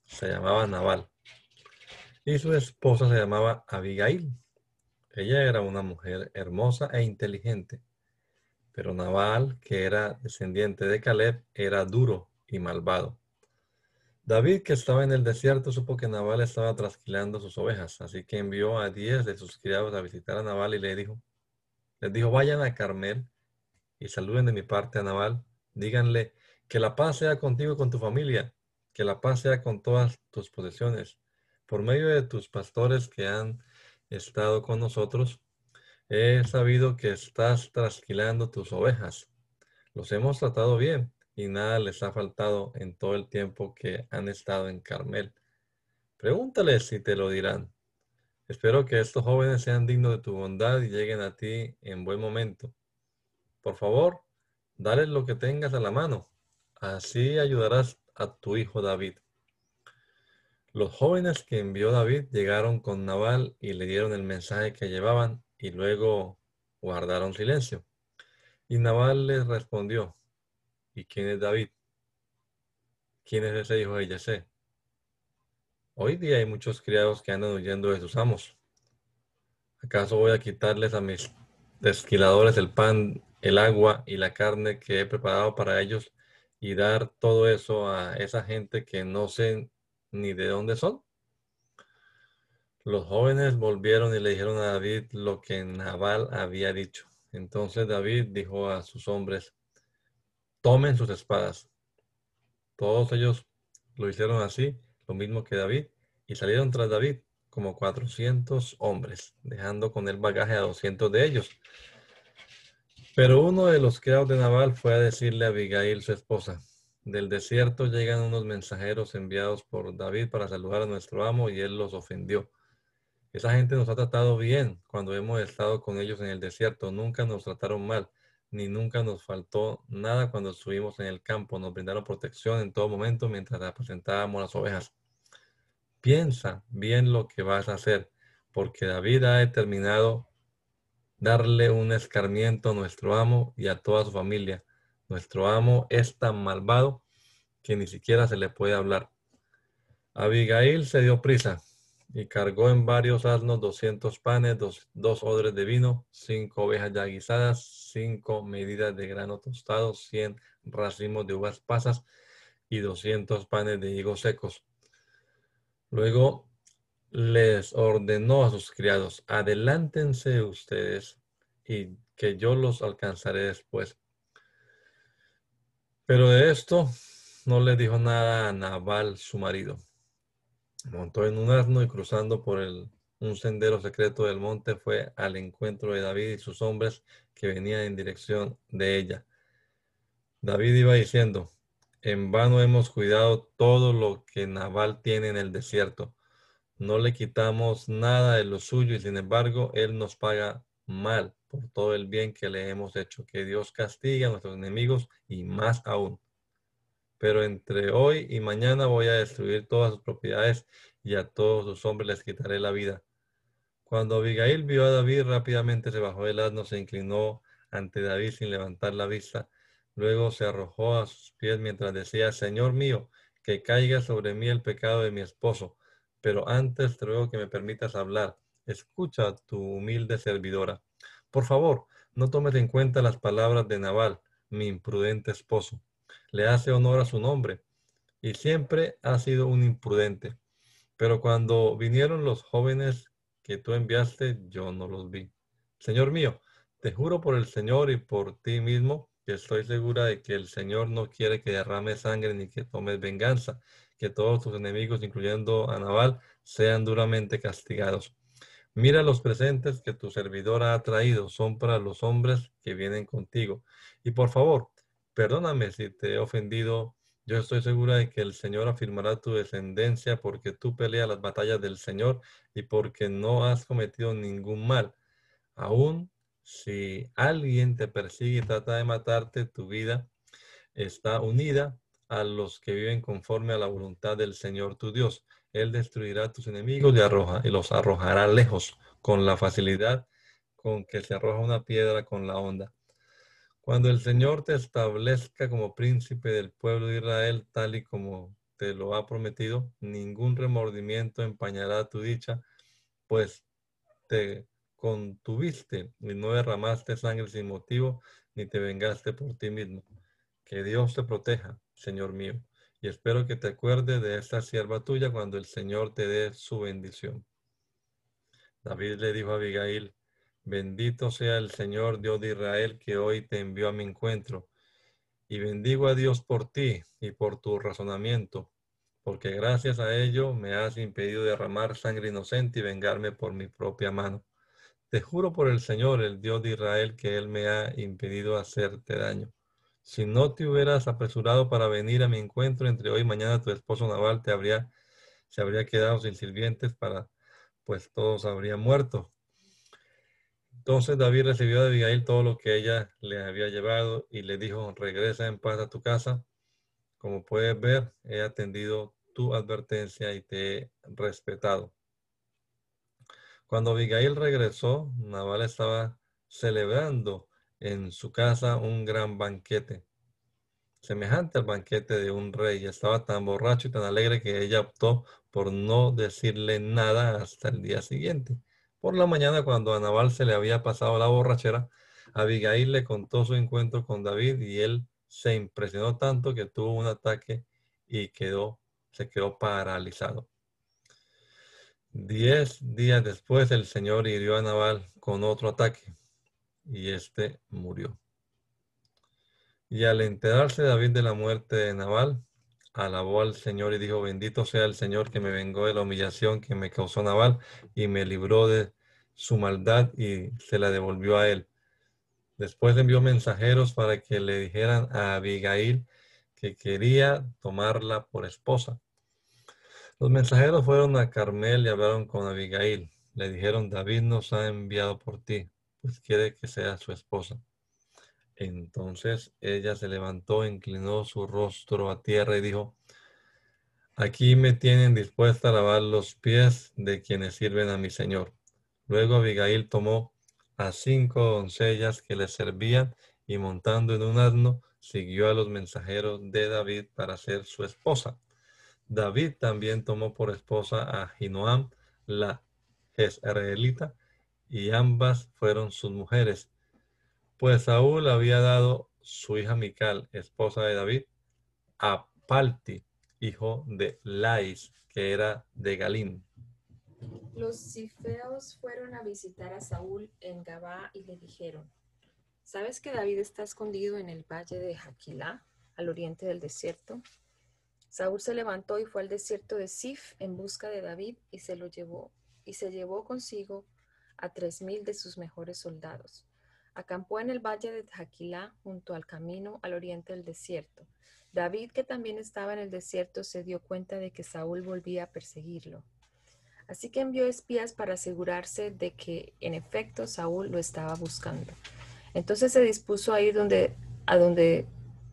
Se llamaba Naval. Y su esposa se llamaba Abigail. Ella era una mujer hermosa e inteligente. Pero Naval, que era descendiente de Caleb, era duro y malvado. David, que estaba en el desierto, supo que Nabal estaba trasquilando sus ovejas, así que envió a diez de sus criados a visitar a Nabal y le dijo, les dijo, vayan a Carmel y saluden de mi parte a Nabal, díganle que la paz sea contigo y con tu familia, que la paz sea con todas tus posesiones. Por medio de tus pastores que han estado con nosotros, he sabido que estás trasquilando tus ovejas. Los hemos tratado bien y nada les ha faltado en todo el tiempo que han estado en Carmel. Pregúntales si te lo dirán. Espero que estos jóvenes sean dignos de tu bondad y lleguen a ti en buen momento. Por favor, dale lo que tengas a la mano. Así ayudarás a tu hijo David. Los jóvenes que envió David llegaron con Nabal y le dieron el mensaje que llevaban y luego guardaron silencio. Y Nabal les respondió, ¿Y quién es David? ¿Quién es ese hijo de Yesé? Hoy día hay muchos criados que andan huyendo de sus amos. ¿Acaso voy a quitarles a mis desquiladores el pan, el agua y la carne que he preparado para ellos y dar todo eso a esa gente que no sé ni de dónde son? Los jóvenes volvieron y le dijeron a David lo que Nabal había dicho. Entonces David dijo a sus hombres, tomen sus espadas. Todos ellos lo hicieron así, lo mismo que David, y salieron tras David como 400 hombres, dejando con el bagaje a 200 de ellos. Pero uno de los criados de Naval fue a decirle a Abigail, su esposa, del desierto llegan unos mensajeros enviados por David para saludar a nuestro amo y él los ofendió. Esa gente nos ha tratado bien cuando hemos estado con ellos en el desierto, nunca nos trataron mal ni nunca nos faltó nada cuando estuvimos en el campo. Nos brindaron protección en todo momento mientras apacentábamos las ovejas. Piensa bien lo que vas a hacer, porque David ha determinado darle un escarmiento a nuestro amo y a toda su familia. Nuestro amo es tan malvado que ni siquiera se le puede hablar. Abigail se dio prisa y cargó en varios asnos doscientos panes, dos, dos, odres de vino, cinco ovejas ya guisadas, cinco medidas de grano tostado, cien racimos de uvas pasas y doscientos panes de higos secos. Luego les ordenó a sus criados, adelántense ustedes y que yo los alcanzaré después. Pero de esto no le dijo nada a Nabal, su marido montó en un asno y cruzando por el, un sendero secreto del monte fue al encuentro de David y sus hombres que venían en dirección de ella. David iba diciendo, en vano hemos cuidado todo lo que Nabal tiene en el desierto. No le quitamos nada de lo suyo y sin embargo él nos paga mal por todo el bien que le hemos hecho. Que Dios castigue a nuestros enemigos y más aún pero entre hoy y mañana voy a destruir todas sus propiedades y a todos sus hombres les quitaré la vida. Cuando Abigail vio a David, rápidamente se bajó del asno, se inclinó ante David sin levantar la vista. Luego se arrojó a sus pies mientras decía, Señor mío, que caiga sobre mí el pecado de mi esposo. Pero antes te ruego que me permitas hablar. Escucha a tu humilde servidora. Por favor, no tomes en cuenta las palabras de Nabal, mi imprudente esposo le hace honor a su nombre y siempre ha sido un imprudente. Pero cuando vinieron los jóvenes que tú enviaste, yo no los vi. Señor mío, te juro por el Señor y por ti mismo que estoy segura de que el Señor no quiere que derrame sangre ni que tomes venganza, que todos tus enemigos, incluyendo a Naval, sean duramente castigados. Mira los presentes que tu servidora ha traído, son para los hombres que vienen contigo. Y por favor, Perdóname si te he ofendido. Yo estoy segura de que el Señor afirmará tu descendencia porque tú peleas las batallas del Señor y porque no has cometido ningún mal. Aún si alguien te persigue y trata de matarte, tu vida está unida a los que viven conforme a la voluntad del Señor tu Dios. Él destruirá a tus enemigos y, y los arrojará lejos con la facilidad con que se arroja una piedra con la onda. Cuando el Señor te establezca como príncipe del pueblo de Israel, tal y como te lo ha prometido, ningún remordimiento empañará tu dicha, pues te contuviste y no derramaste sangre sin motivo, ni te vengaste por ti mismo. Que Dios te proteja, Señor mío, y espero que te acuerdes de esta sierva tuya cuando el Señor te dé su bendición. David le dijo a Abigail, bendito sea el Señor Dios de Israel que hoy te envió a mi encuentro, y bendigo a Dios por ti y por tu razonamiento, porque gracias a ello me has impedido derramar sangre inocente y vengarme por mi propia mano. Te juro por el Señor, el Dios de Israel, que Él me ha impedido hacerte daño. Si no te hubieras apresurado para venir a mi encuentro entre hoy y mañana, tu esposo Naval te habría, se habría quedado sin sirvientes para, pues todos habrían muerto. Entonces David recibió de Abigail todo lo que ella le había llevado y le dijo, regresa en paz a tu casa como puedes ver, he atendido tu advertencia y te he respetado. Cuando Abigail regresó, Naval estaba celebrando en su casa un gran banquete, semejante al banquete de un rey. Estaba tan borracho y tan alegre que ella optó por no decirle nada hasta el día siguiente. Por la mañana, cuando a Naval se le había pasado la borrachera, Abigail le contó su encuentro con David y él se impresionó tanto que tuvo un ataque y quedó, se quedó paralizado. Diez días después el Señor hirió a Nabal con otro ataque y éste murió. Y al enterarse David de la muerte de Nabal, alabó al Señor y dijo, bendito sea el Señor que me vengó de la humillación que me causó Nabal y me libró de su maldad y se la devolvió a él. Después envió mensajeros para que le dijeran a Abigail que quería tomarla por esposa. Los mensajeros fueron a Carmel y hablaron con Abigail. Le dijeron, David nos ha enviado por ti, pues quiere que sea su esposa. Entonces ella se levantó, inclinó su rostro a tierra y dijo, aquí me tienen dispuesta a lavar los pies de quienes sirven a mi señor. Luego Abigail tomó a cinco doncellas que le servían y montando en un asno siguió a los mensajeros de David para ser su esposa. David también tomó por esposa a Jinoam, la jezreelita, y ambas fueron sus mujeres. Pues Saúl había dado su hija Mical, esposa de David, a Palti, hijo de Lais, que era de Galín. Los cifeos fueron a visitar a Saúl en Gabá y le dijeron, ¿sabes que David está escondido en el valle de Jaquilá, al oriente del desierto? Saúl se levantó y fue al desierto de Sif en busca de David y se lo llevó, y se llevó consigo a tres mil de sus mejores soldados. Acampó en el valle de Jaquilá junto al camino al oriente del desierto. David, que también estaba en el desierto, se dio cuenta de que Saúl volvía a perseguirlo. Así que envió espías para asegurarse de que en efecto Saúl lo estaba buscando. Entonces se dispuso a ir donde, a donde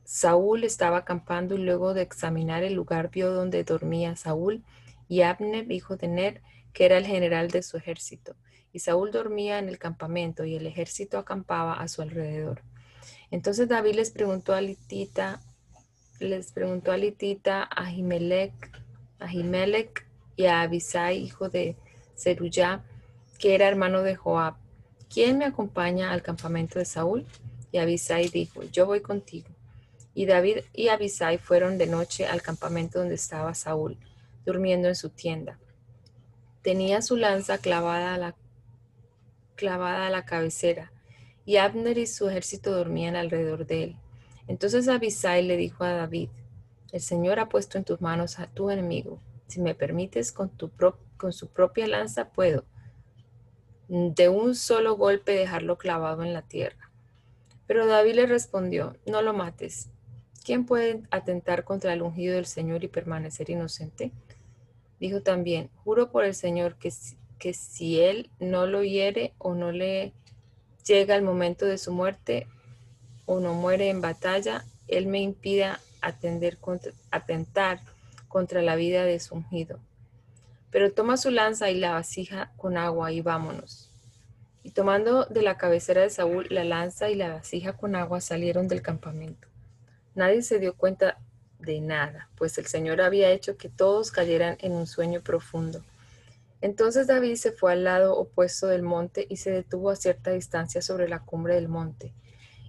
Saúl estaba acampando y luego de examinar el lugar vio donde dormía Saúl y Abner, hijo de Ner, que era el general de su ejército. Y Saúl dormía en el campamento y el ejército acampaba a su alrededor. Entonces David les preguntó a Litita, les preguntó a Litita, a Jimelec, a Jimelec y a Abisai, hijo de Zeruyá, que era hermano de Joab, ¿quién me acompaña al campamento de Saúl? Y Abisai dijo, yo voy contigo. Y David y Abisai fueron de noche al campamento donde estaba Saúl, durmiendo en su tienda. Tenía su lanza clavada a la, clavada a la cabecera, y Abner y su ejército dormían alrededor de él. Entonces Abisai le dijo a David, el Señor ha puesto en tus manos a tu enemigo si me permites, con, tu con su propia lanza puedo de un solo golpe dejarlo clavado en la tierra. Pero David le respondió, no lo mates. ¿Quién puede atentar contra el ungido del Señor y permanecer inocente? Dijo también, juro por el Señor que, que si él no lo hiere o no le llega el momento de su muerte o no muere en batalla, él me impida atender contra, atentar contra la vida de su ungido. Pero toma su lanza y la vasija con agua y vámonos. Y tomando de la cabecera de Saúl la lanza y la vasija con agua salieron del campamento. Nadie se dio cuenta de nada, pues el Señor había hecho que todos cayeran en un sueño profundo. Entonces David se fue al lado opuesto del monte y se detuvo a cierta distancia sobre la cumbre del monte.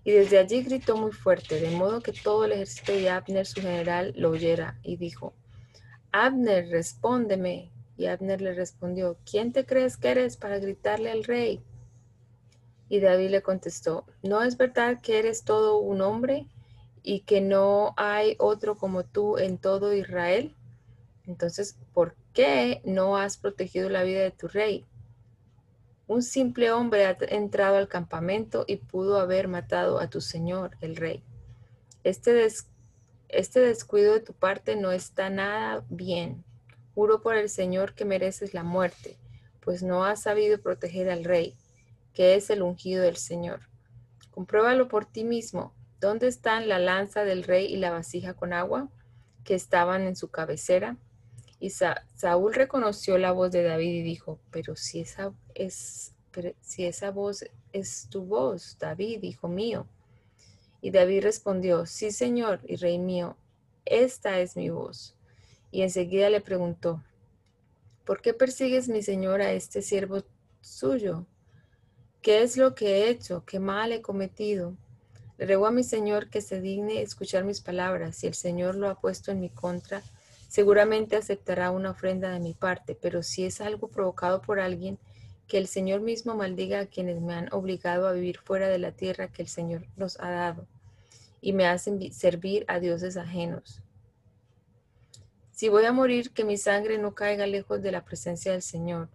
Y desde allí gritó muy fuerte, de modo que todo el ejército de Abner, su general, lo oyera, y dijo, Abner, respóndeme. Y Abner le respondió, ¿quién te crees que eres para gritarle al rey? Y David le contestó, ¿no es verdad que eres todo un hombre y que no hay otro como tú en todo Israel? Entonces, ¿por qué no has protegido la vida de tu rey? Un simple hombre ha entrado al campamento y pudo haber matado a tu señor, el rey. Este, este descuido de tu parte no está nada bien. Juro por el Señor que mereces la muerte, pues no has sabido proteger al rey, que es el ungido del Señor. Compruébalo por ti mismo. ¿Dónde están la lanza del rey y la vasija con agua que estaban en su cabecera? Y Saúl reconoció la voz de David y dijo, pero si esa, es, si esa voz es tu voz, David, hijo mío. Y David respondió, sí, Señor y Rey mío, esta es mi voz. Y enseguida le preguntó, ¿por qué persigues mi Señor a este siervo suyo? ¿Qué es lo que he hecho? ¿Qué mal he cometido? Le ruego a mi Señor que se digne escuchar mis palabras. Si el Señor lo ha puesto en mi contra, Seguramente aceptará una ofrenda de mi parte, pero si es algo provocado por alguien, que el Señor mismo maldiga a quienes me han obligado a vivir fuera de la tierra que el Señor nos ha dado y me hacen servir a dioses ajenos. Si voy a morir, que mi sangre no caiga lejos de la presencia del Señor.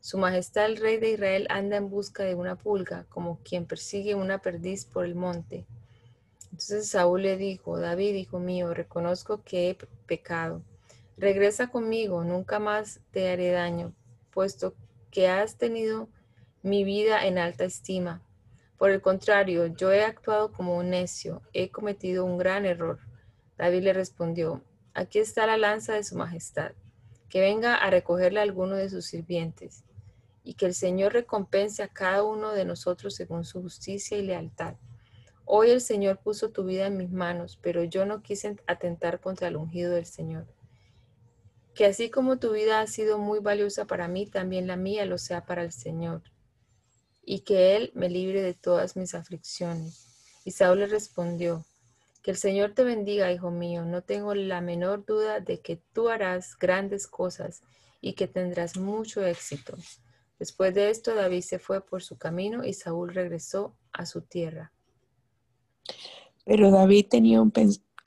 Su Majestad el Rey de Israel anda en busca de una pulga, como quien persigue una perdiz por el monte. Entonces Saúl le dijo, David, hijo mío, reconozco que he pecado Regresa conmigo, nunca más te haré daño, puesto que has tenido mi vida en alta estima. Por el contrario, yo he actuado como un necio, he cometido un gran error. David le respondió, aquí está la lanza de su majestad, que venga a recogerle a alguno de sus sirvientes, y que el Señor recompense a cada uno de nosotros según su justicia y lealtad. Hoy el Señor puso tu vida en mis manos, pero yo no quise atentar contra el ungido del Señor que así como tu vida ha sido muy valiosa para mí, también la mía lo sea para el Señor, y que Él me libre de todas mis aflicciones. Y Saúl le respondió, que el Señor te bendiga, hijo mío, no tengo la menor duda de que tú harás grandes cosas y que tendrás mucho éxito. Después de esto, David se fue por su camino y Saúl regresó a su tierra. Pero David tenía un,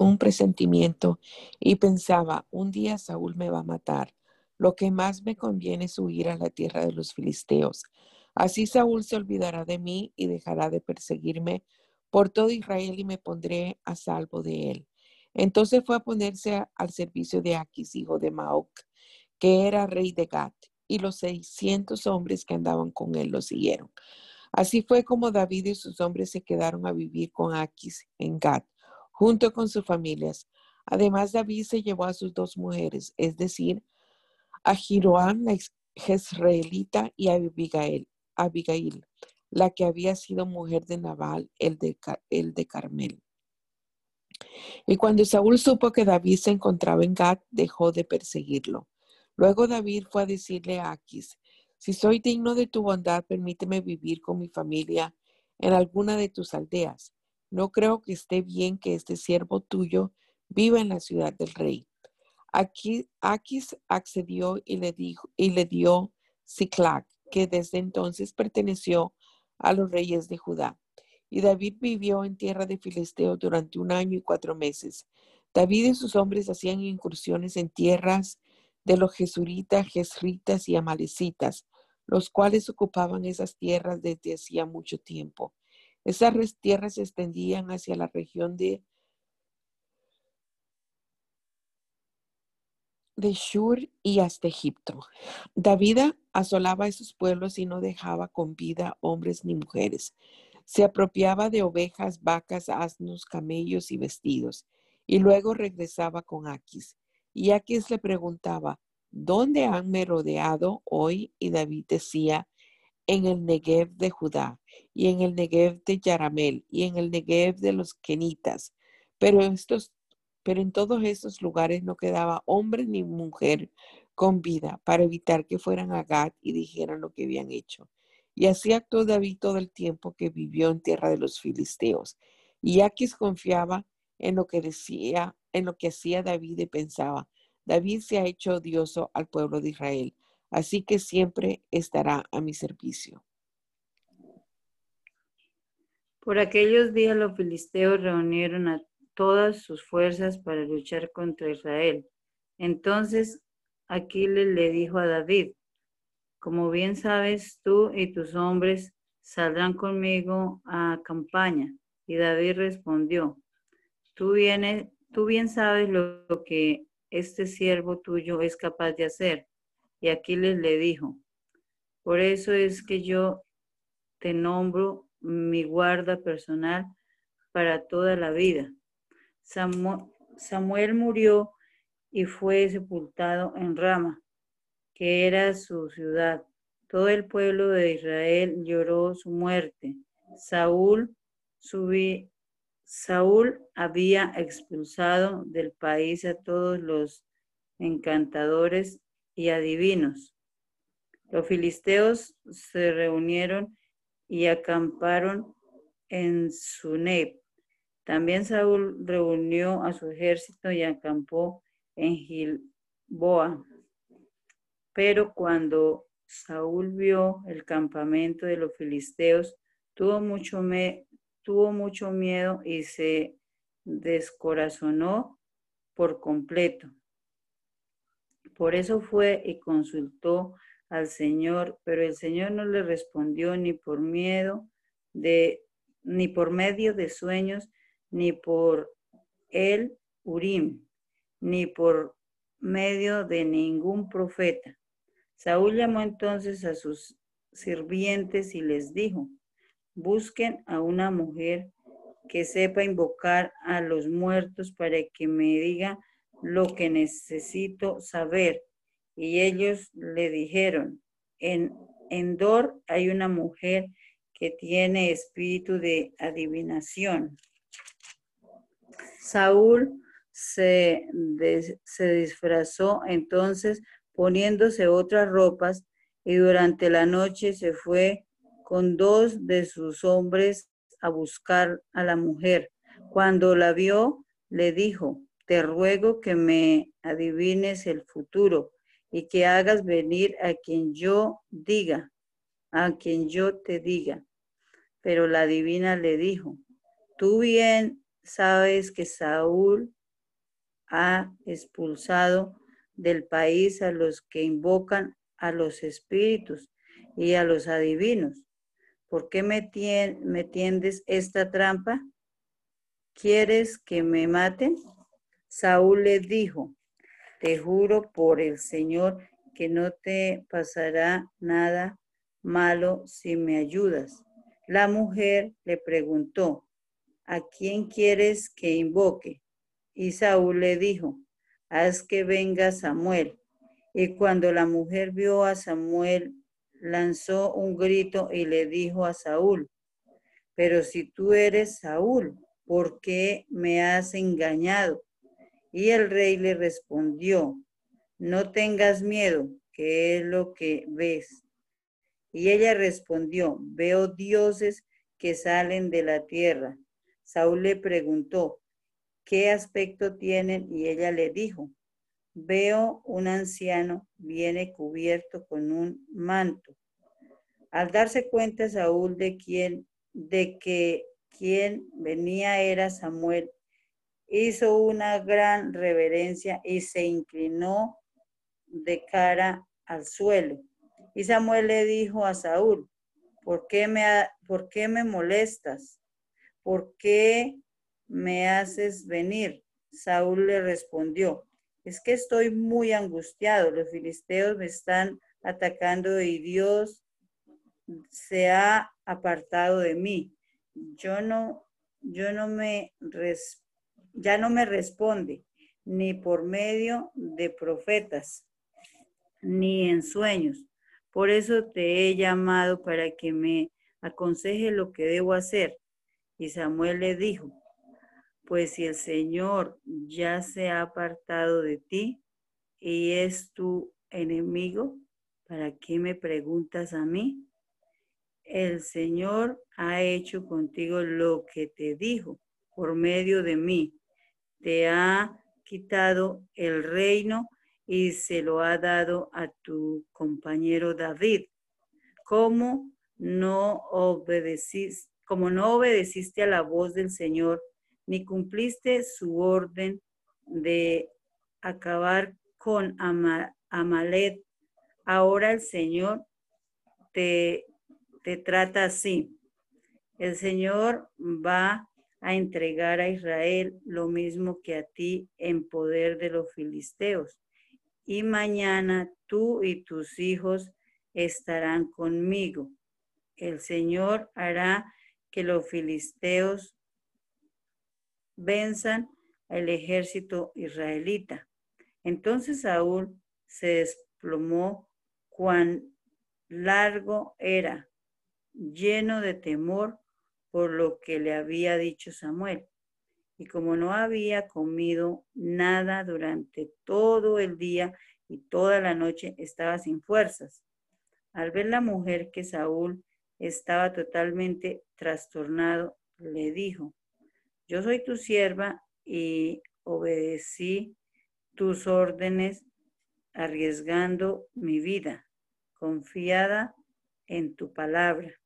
un presentimiento y pensaba, un día Saúl me va a matar. Lo que más me conviene es huir a la tierra de los filisteos. Así Saúl se olvidará de mí y dejará de perseguirme por todo Israel y me pondré a salvo de él. Entonces fue a ponerse al servicio de Aquis, hijo de Maoc, que era rey de Gat, y los seiscientos hombres que andaban con él lo siguieron. Así fue como David y sus hombres se quedaron a vivir con Aquis en Gat, junto con sus familias. Además, David se llevó a sus dos mujeres, es decir, a Jiroam, la jezreelita, y a Abigail, Abigail, la que había sido mujer de Nabal, el de, el de Carmel. Y cuando Saúl supo que David se encontraba en Gad, dejó de perseguirlo. Luego David fue a decirle a Aquis, si soy digno de tu bondad, permíteme vivir con mi familia en alguna de tus aldeas. No creo que esté bien que este siervo tuyo viva en la ciudad del rey. Aquí, Aquis accedió y le, dijo, y le dio Ciclac, que desde entonces perteneció a los reyes de Judá. Y David vivió en tierra de Filisteo durante un año y cuatro meses. David y sus hombres hacían incursiones en tierras de los jesuritas, jesritas y amalecitas, los cuales ocupaban esas tierras desde hacía mucho tiempo. Esas tierras se extendían hacia la región de, de Shur y hasta Egipto. David asolaba esos pueblos y no dejaba con vida hombres ni mujeres. Se apropiaba de ovejas, vacas, asnos, camellos y vestidos, y luego regresaba con Aquis. Y Aquis le preguntaba, ¿dónde han merodeado hoy? Y David decía, en el Negev de Judá, y en el Negev de Yaramel, y en el Negev de los Kenitas. Pero, estos, pero en todos estos lugares no quedaba hombre ni mujer con vida para evitar que fueran a Gad y dijeran lo que habían hecho. Y así actuó David todo el tiempo que vivió en tierra de los filisteos. Y Aquis confiaba en lo que decía, en lo que hacía David y pensaba, David se ha hecho odioso al pueblo de Israel, así que siempre estará a mi servicio. Por aquellos días los filisteos reunieron a todas sus fuerzas para luchar contra Israel. Entonces Aquiles le dijo a David, como bien sabes, tú y tus hombres saldrán conmigo a campaña. Y David respondió, tú, vienes, tú bien sabes lo, lo que este siervo tuyo es capaz de hacer. Y Aquiles le dijo, por eso es que yo te nombro mi guarda personal para toda la vida. Samuel murió y fue sepultado en Rama, que era su ciudad. Todo el pueblo de Israel lloró su muerte. Saúl, Saúl había expulsado del país a todos los encantadores y adivinos. Los filisteos se reunieron y acamparon en Suneb. También Saúl reunió a su ejército y acampó en Gilboa. Pero cuando Saúl vio el campamento de los filisteos, tuvo mucho, tuvo mucho miedo y se descorazonó por completo. Por eso fue y consultó al Señor, pero el Señor no le respondió ni por miedo de ni por medio de sueños, ni por el Urim, ni por medio de ningún profeta. Saúl llamó entonces a sus sirvientes y les dijo, busquen a una mujer que sepa invocar a los muertos para que me diga lo que necesito saber y ellos le dijeron, en Endor hay una mujer que tiene espíritu de adivinación. Saúl se, se disfrazó entonces poniéndose otras ropas y durante la noche se fue con dos de sus hombres a buscar a la mujer. Cuando la vio, le dijo, te ruego que me adivines el futuro y que hagas venir a quien yo diga, a quien yo te diga. Pero la divina le dijo, tú bien sabes que Saúl ha expulsado del país a los que invocan a los espíritus y a los adivinos. ¿Por qué me, me tiendes esta trampa? ¿Quieres que me maten? Saúl le dijo, te juro por el Señor que no te pasará nada malo si me ayudas. La mujer le preguntó, ¿a quién quieres que invoque? Y Saúl le dijo, haz que venga Samuel. Y cuando la mujer vio a Samuel, lanzó un grito y le dijo a Saúl, pero si tú eres Saúl, ¿por qué me has engañado? Y el rey le respondió, no tengas miedo, que es lo que ves. Y ella respondió, veo dioses que salen de la tierra. Saúl le preguntó, ¿qué aspecto tienen? Y ella le dijo, veo un anciano, viene cubierto con un manto. Al darse cuenta Saúl de quién, de que quien venía era Samuel, hizo una gran reverencia y se inclinó de cara al suelo. Y Samuel le dijo a Saúl, ¿por qué me, ¿por qué me molestas? ¿Por qué me haces venir? Saúl le respondió, es que estoy muy angustiado, los filisteos me están atacando y Dios se ha apartado de mí. Yo no, yo no me ya no me responde, ni por medio de profetas, ni en sueños. Por eso te he llamado para que me aconseje lo que debo hacer. Y Samuel le dijo, pues si el Señor ya se ha apartado de ti y es tu enemigo, ¿para qué me preguntas a mí? El Señor ha hecho contigo lo que te dijo por medio de mí. Te ha quitado el reino y se lo ha dado a tu compañero David. ¿Cómo no obedeciste, como no obedeciste a la voz del Señor, ni cumpliste su orden de acabar con Amalet, ahora el Señor te, te trata así. El Señor va a entregar a Israel lo mismo que a ti en poder de los filisteos. Y mañana tú y tus hijos estarán conmigo. El Señor hará que los filisteos venzan al ejército israelita. Entonces Saúl se desplomó cuán largo era, lleno de temor por lo que le había dicho Samuel. Y como no había comido nada durante todo el día y toda la noche, estaba sin fuerzas. Al ver la mujer que Saúl estaba totalmente trastornado, le dijo, yo soy tu sierva y obedecí tus órdenes arriesgando mi vida, confiada en tu palabra.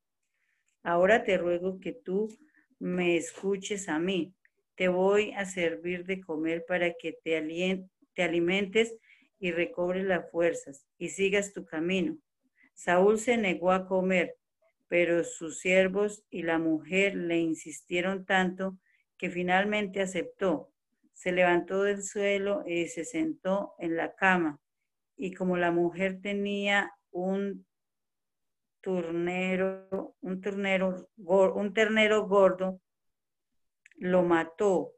Ahora te ruego que tú me escuches a mí. Te voy a servir de comer para que te, te alimentes y recobres las fuerzas y sigas tu camino. Saúl se negó a comer, pero sus siervos y la mujer le insistieron tanto que finalmente aceptó. Se levantó del suelo y se sentó en la cama. Y como la mujer tenía un un ternero, un ternero gordo, lo mató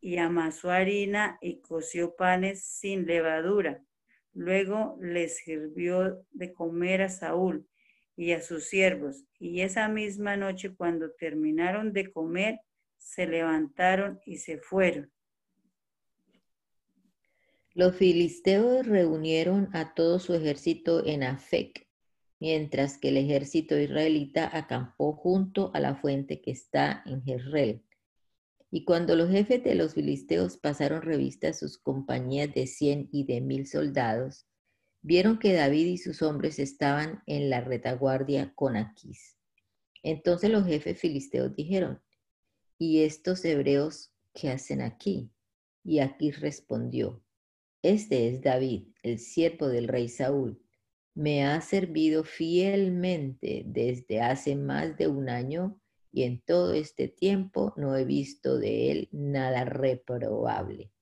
y amasó harina y coció panes sin levadura. Luego le sirvió de comer a Saúl y a sus siervos. Y esa misma noche, cuando terminaron de comer, se levantaron y se fueron. Los filisteos reunieron a todo su ejército en Afec, mientras que el ejército israelita acampó junto a la fuente que está en Jezreel. Y cuando los jefes de los filisteos pasaron revista a sus compañías de cien y de mil soldados, vieron que David y sus hombres estaban en la retaguardia con Aquís. Entonces los jefes filisteos dijeron, ¿y estos hebreos qué hacen aquí? Y aquí respondió, este es David, el siervo del rey Saúl. Me ha servido fielmente desde hace más de un año y en todo este tiempo no he visto de él nada reprobable.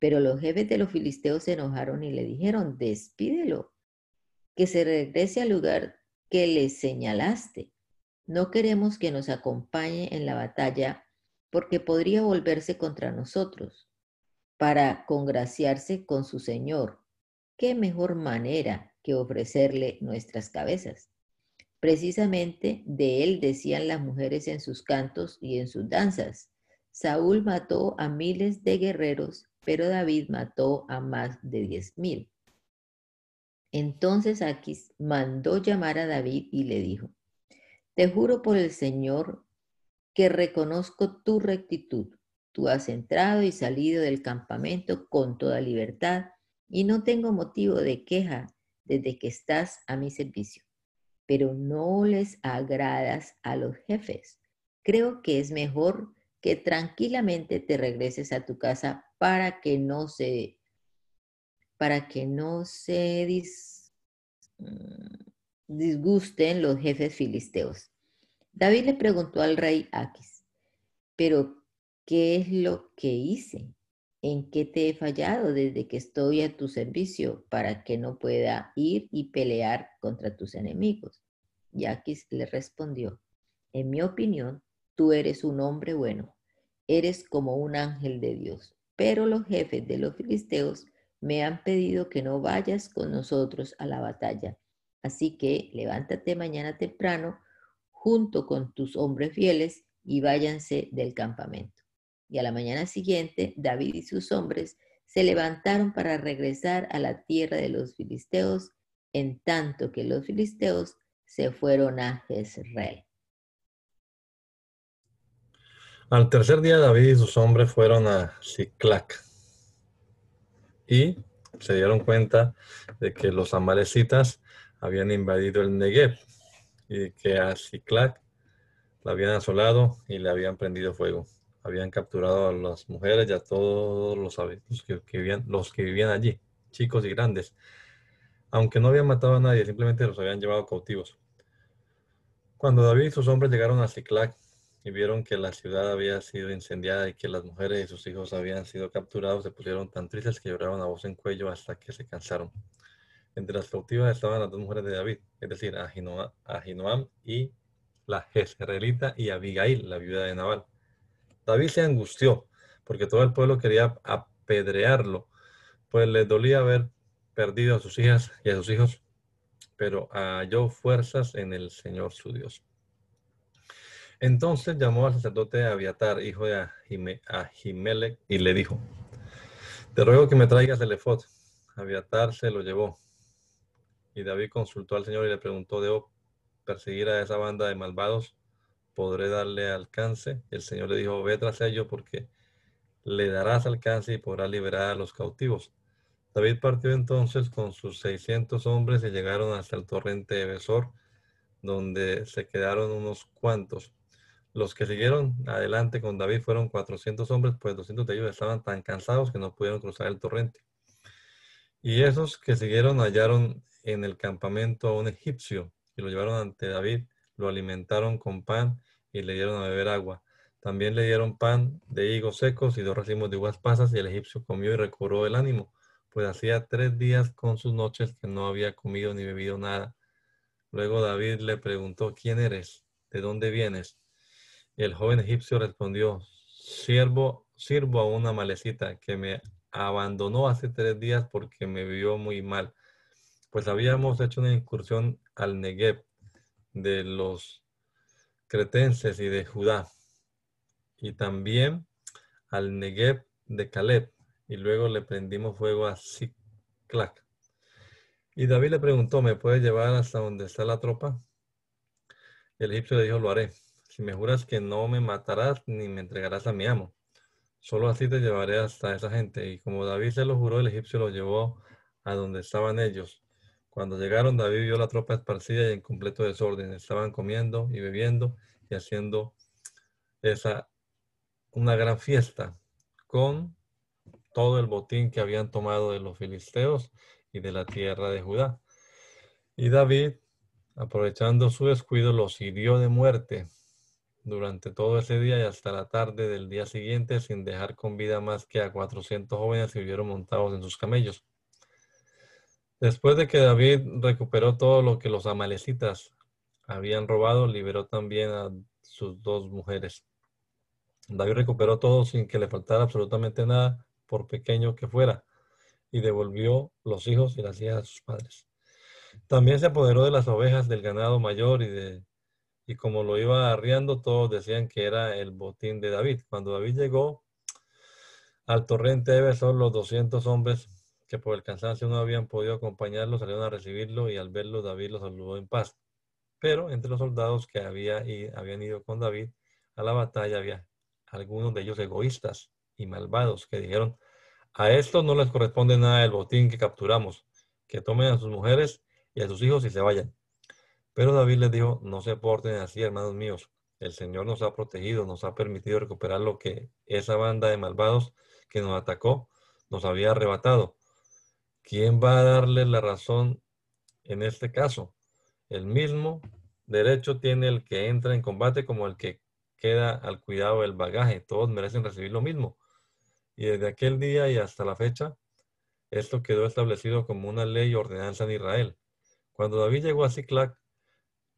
Pero los jefes de los filisteos se enojaron y le dijeron, despídelo, que se regrese al lugar que le señalaste. No queremos que nos acompañe en la batalla porque podría volverse contra nosotros para congraciarse con su Señor. ¿Qué mejor manera que ofrecerle nuestras cabezas? Precisamente de él decían las mujeres en sus cantos y en sus danzas. Saúl mató a miles de guerreros, pero David mató a más de diez mil. Entonces Aquis mandó llamar a David y le dijo, te juro por el Señor que reconozco tu rectitud. Tú has entrado y salido del campamento con toda libertad y no tengo motivo de queja desde que estás a mi servicio. Pero no les agradas a los jefes. Creo que es mejor que tranquilamente te regreses a tu casa para que no se para que no se mm, disgusten los jefes filisteos. David le preguntó al rey Aquis, pero ¿qué es lo que hice? ¿En qué te he fallado desde que estoy a tu servicio para que no pueda ir y pelear contra tus enemigos? Y Aquis le respondió, en mi opinión, tú eres un hombre bueno, eres como un ángel de Dios, pero los jefes de los filisteos me han pedido que no vayas con nosotros a la batalla Así que levántate mañana temprano junto con tus hombres fieles y váyanse del campamento. Y a la mañana siguiente, David y sus hombres se levantaron para regresar a la tierra de los filisteos, en tanto que los filisteos se fueron a Jezreel. Al tercer día David y sus hombres fueron a Ciclac y se dieron cuenta de que los amalecitas habían invadido el Negev y que a Ciclac la habían asolado y le habían prendido fuego. Habían capturado a las mujeres y a todos los, que, vivían, los que vivían allí, chicos y grandes. Aunque no habían matado a nadie, simplemente los habían llevado cautivos. Cuando David y sus hombres llegaron a Ciclac y vieron que la ciudad había sido incendiada y que las mujeres y sus hijos habían sido capturados, se pusieron tan tristes que lloraron a voz en cuello hasta que se cansaron. Entre las cautivas estaban las dos mujeres de David, es decir, Ahinoam y la Jezreelita y Abigail, la viuda de Nabal. David se angustió porque todo el pueblo quería apedrearlo, pues le dolía haber perdido a sus hijas y a sus hijos, pero halló fuerzas en el Señor su Dios. Entonces llamó al sacerdote Abiatar, hijo de Ahimelech, y le dijo, te ruego que me traigas el efod. Abiatar se lo llevó. Y David consultó al Señor y le preguntó, ¿debo perseguir a esa banda de malvados? ¿Podré darle alcance? El Señor le dijo, ve tras ello porque le darás alcance y podrás liberar a los cautivos. David partió entonces con sus 600 hombres y llegaron hasta el torrente de Besor, donde se quedaron unos cuantos. Los que siguieron adelante con David fueron 400 hombres, pues 200 de ellos estaban tan cansados que no pudieron cruzar el torrente. Y esos que siguieron hallaron en el campamento a un egipcio y lo llevaron ante David, lo alimentaron con pan y le dieron a beber agua. También le dieron pan de higos secos y dos racimos de uvas pasas y el egipcio comió y recobró el ánimo, pues hacía tres días con sus noches que no había comido ni bebido nada. Luego David le preguntó, ¿quién eres? ¿De dónde vienes? Y el joven egipcio respondió, siervo, sirvo a una malecita que me abandonó hace tres días porque me vio muy mal. Pues habíamos hecho una incursión al Negev de los cretenses y de Judá, y también al Negev de Caleb, y luego le prendimos fuego a Ziklag. Y David le preguntó, ¿me puedes llevar hasta donde está la tropa? el egipcio le dijo, lo haré si me juras que no me matarás ni me entregarás a mi amo. Solo así te llevaré hasta esa gente. Y como David se lo juró, el egipcio lo llevó a donde estaban ellos. Cuando llegaron, David vio la tropa esparcida y en completo desorden. Estaban comiendo y bebiendo y haciendo esa una gran fiesta con todo el botín que habían tomado de los filisteos y de la tierra de Judá. Y David, aprovechando su descuido, los hirió de muerte durante todo ese día y hasta la tarde del día siguiente, sin dejar con vida más que a 400 jóvenes que vivieron montados en sus camellos. Después de que David recuperó todo lo que los amalecitas habían robado, liberó también a sus dos mujeres. David recuperó todo sin que le faltara absolutamente nada, por pequeño que fuera, y devolvió los hijos y las hijas a sus padres. También se apoderó de las ovejas, del ganado mayor y de y como lo iba arriando, todos decían que era el botín de David. Cuando David llegó al torrente de Besor, los 200 hombres que por el cansancio no habían podido acompañarlo salieron a recibirlo y al verlo David los saludó en paz. Pero entre los soldados que había y habían ido con David a la batalla había algunos de ellos egoístas y malvados que dijeron, a estos no les corresponde nada del botín que capturamos, que tomen a sus mujeres y a sus hijos y se vayan. Pero David les dijo, no se porten así, hermanos míos. El Señor nos ha protegido, nos ha permitido recuperar lo que esa banda de malvados que nos atacó nos había arrebatado. ¿Quién va a darle la razón en este caso? El mismo derecho tiene el que entra en combate como el que queda al cuidado del bagaje. Todos merecen recibir lo mismo. Y desde aquel día y hasta la fecha, esto quedó establecido como una ley y ordenanza en Israel. Cuando David llegó a Ciclac,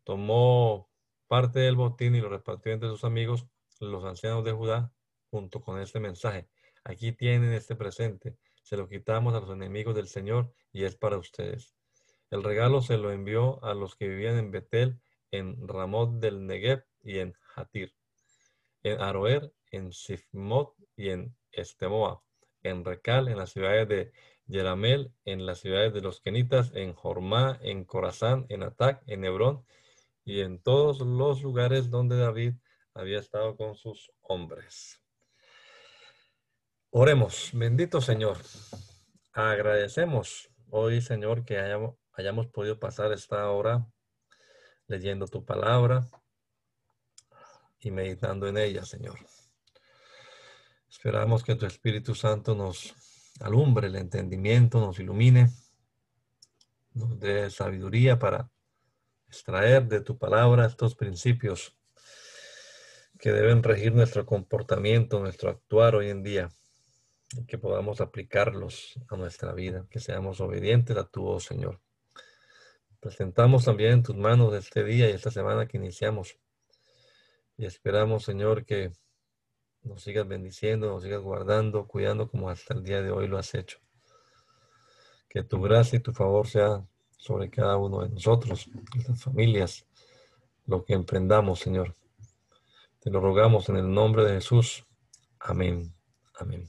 tomó parte del botín y lo repartió entre sus amigos, los ancianos de Judá, junto con este mensaje. Aquí tienen este presente. Se lo quitamos a los enemigos del Señor y es para ustedes. El regalo se lo envió a los que vivían en Betel, en Ramot del Negev y en Hatir, en Aroer, en Sifmot y en Estemoa, en Recal, en las ciudades de Yeramel, en las ciudades de los Kenitas, en Jormá, en Corazán, en Atac, en Hebrón y en todos los lugares donde David había estado con sus hombres. Oremos, bendito Señor. Agradecemos hoy, Señor, que hayamos, podido pasar esta hora leyendo tu palabra y meditando en ella, Señor. Esperamos que tu Espíritu Santo nos alumbre el entendimiento, nos ilumine, nos dé sabiduría para extraer de tu palabra estos principios que deben regir nuestro comportamiento, nuestro actuar hoy en día, que podamos aplicarlos a nuestra vida, que seamos obedientes a tu voz, Señor. Presentamos también en tus manos este día y esta semana que iniciamos. Y esperamos, Señor, que nos sigas bendiciendo, nos sigas guardando, cuidando como hasta el día de hoy lo has hecho. Que tu gracia y tu favor sea sobre cada uno de nosotros, las familias, lo que emprendamos, Señor. Te lo rogamos en el nombre de Jesús. Amén. Amén.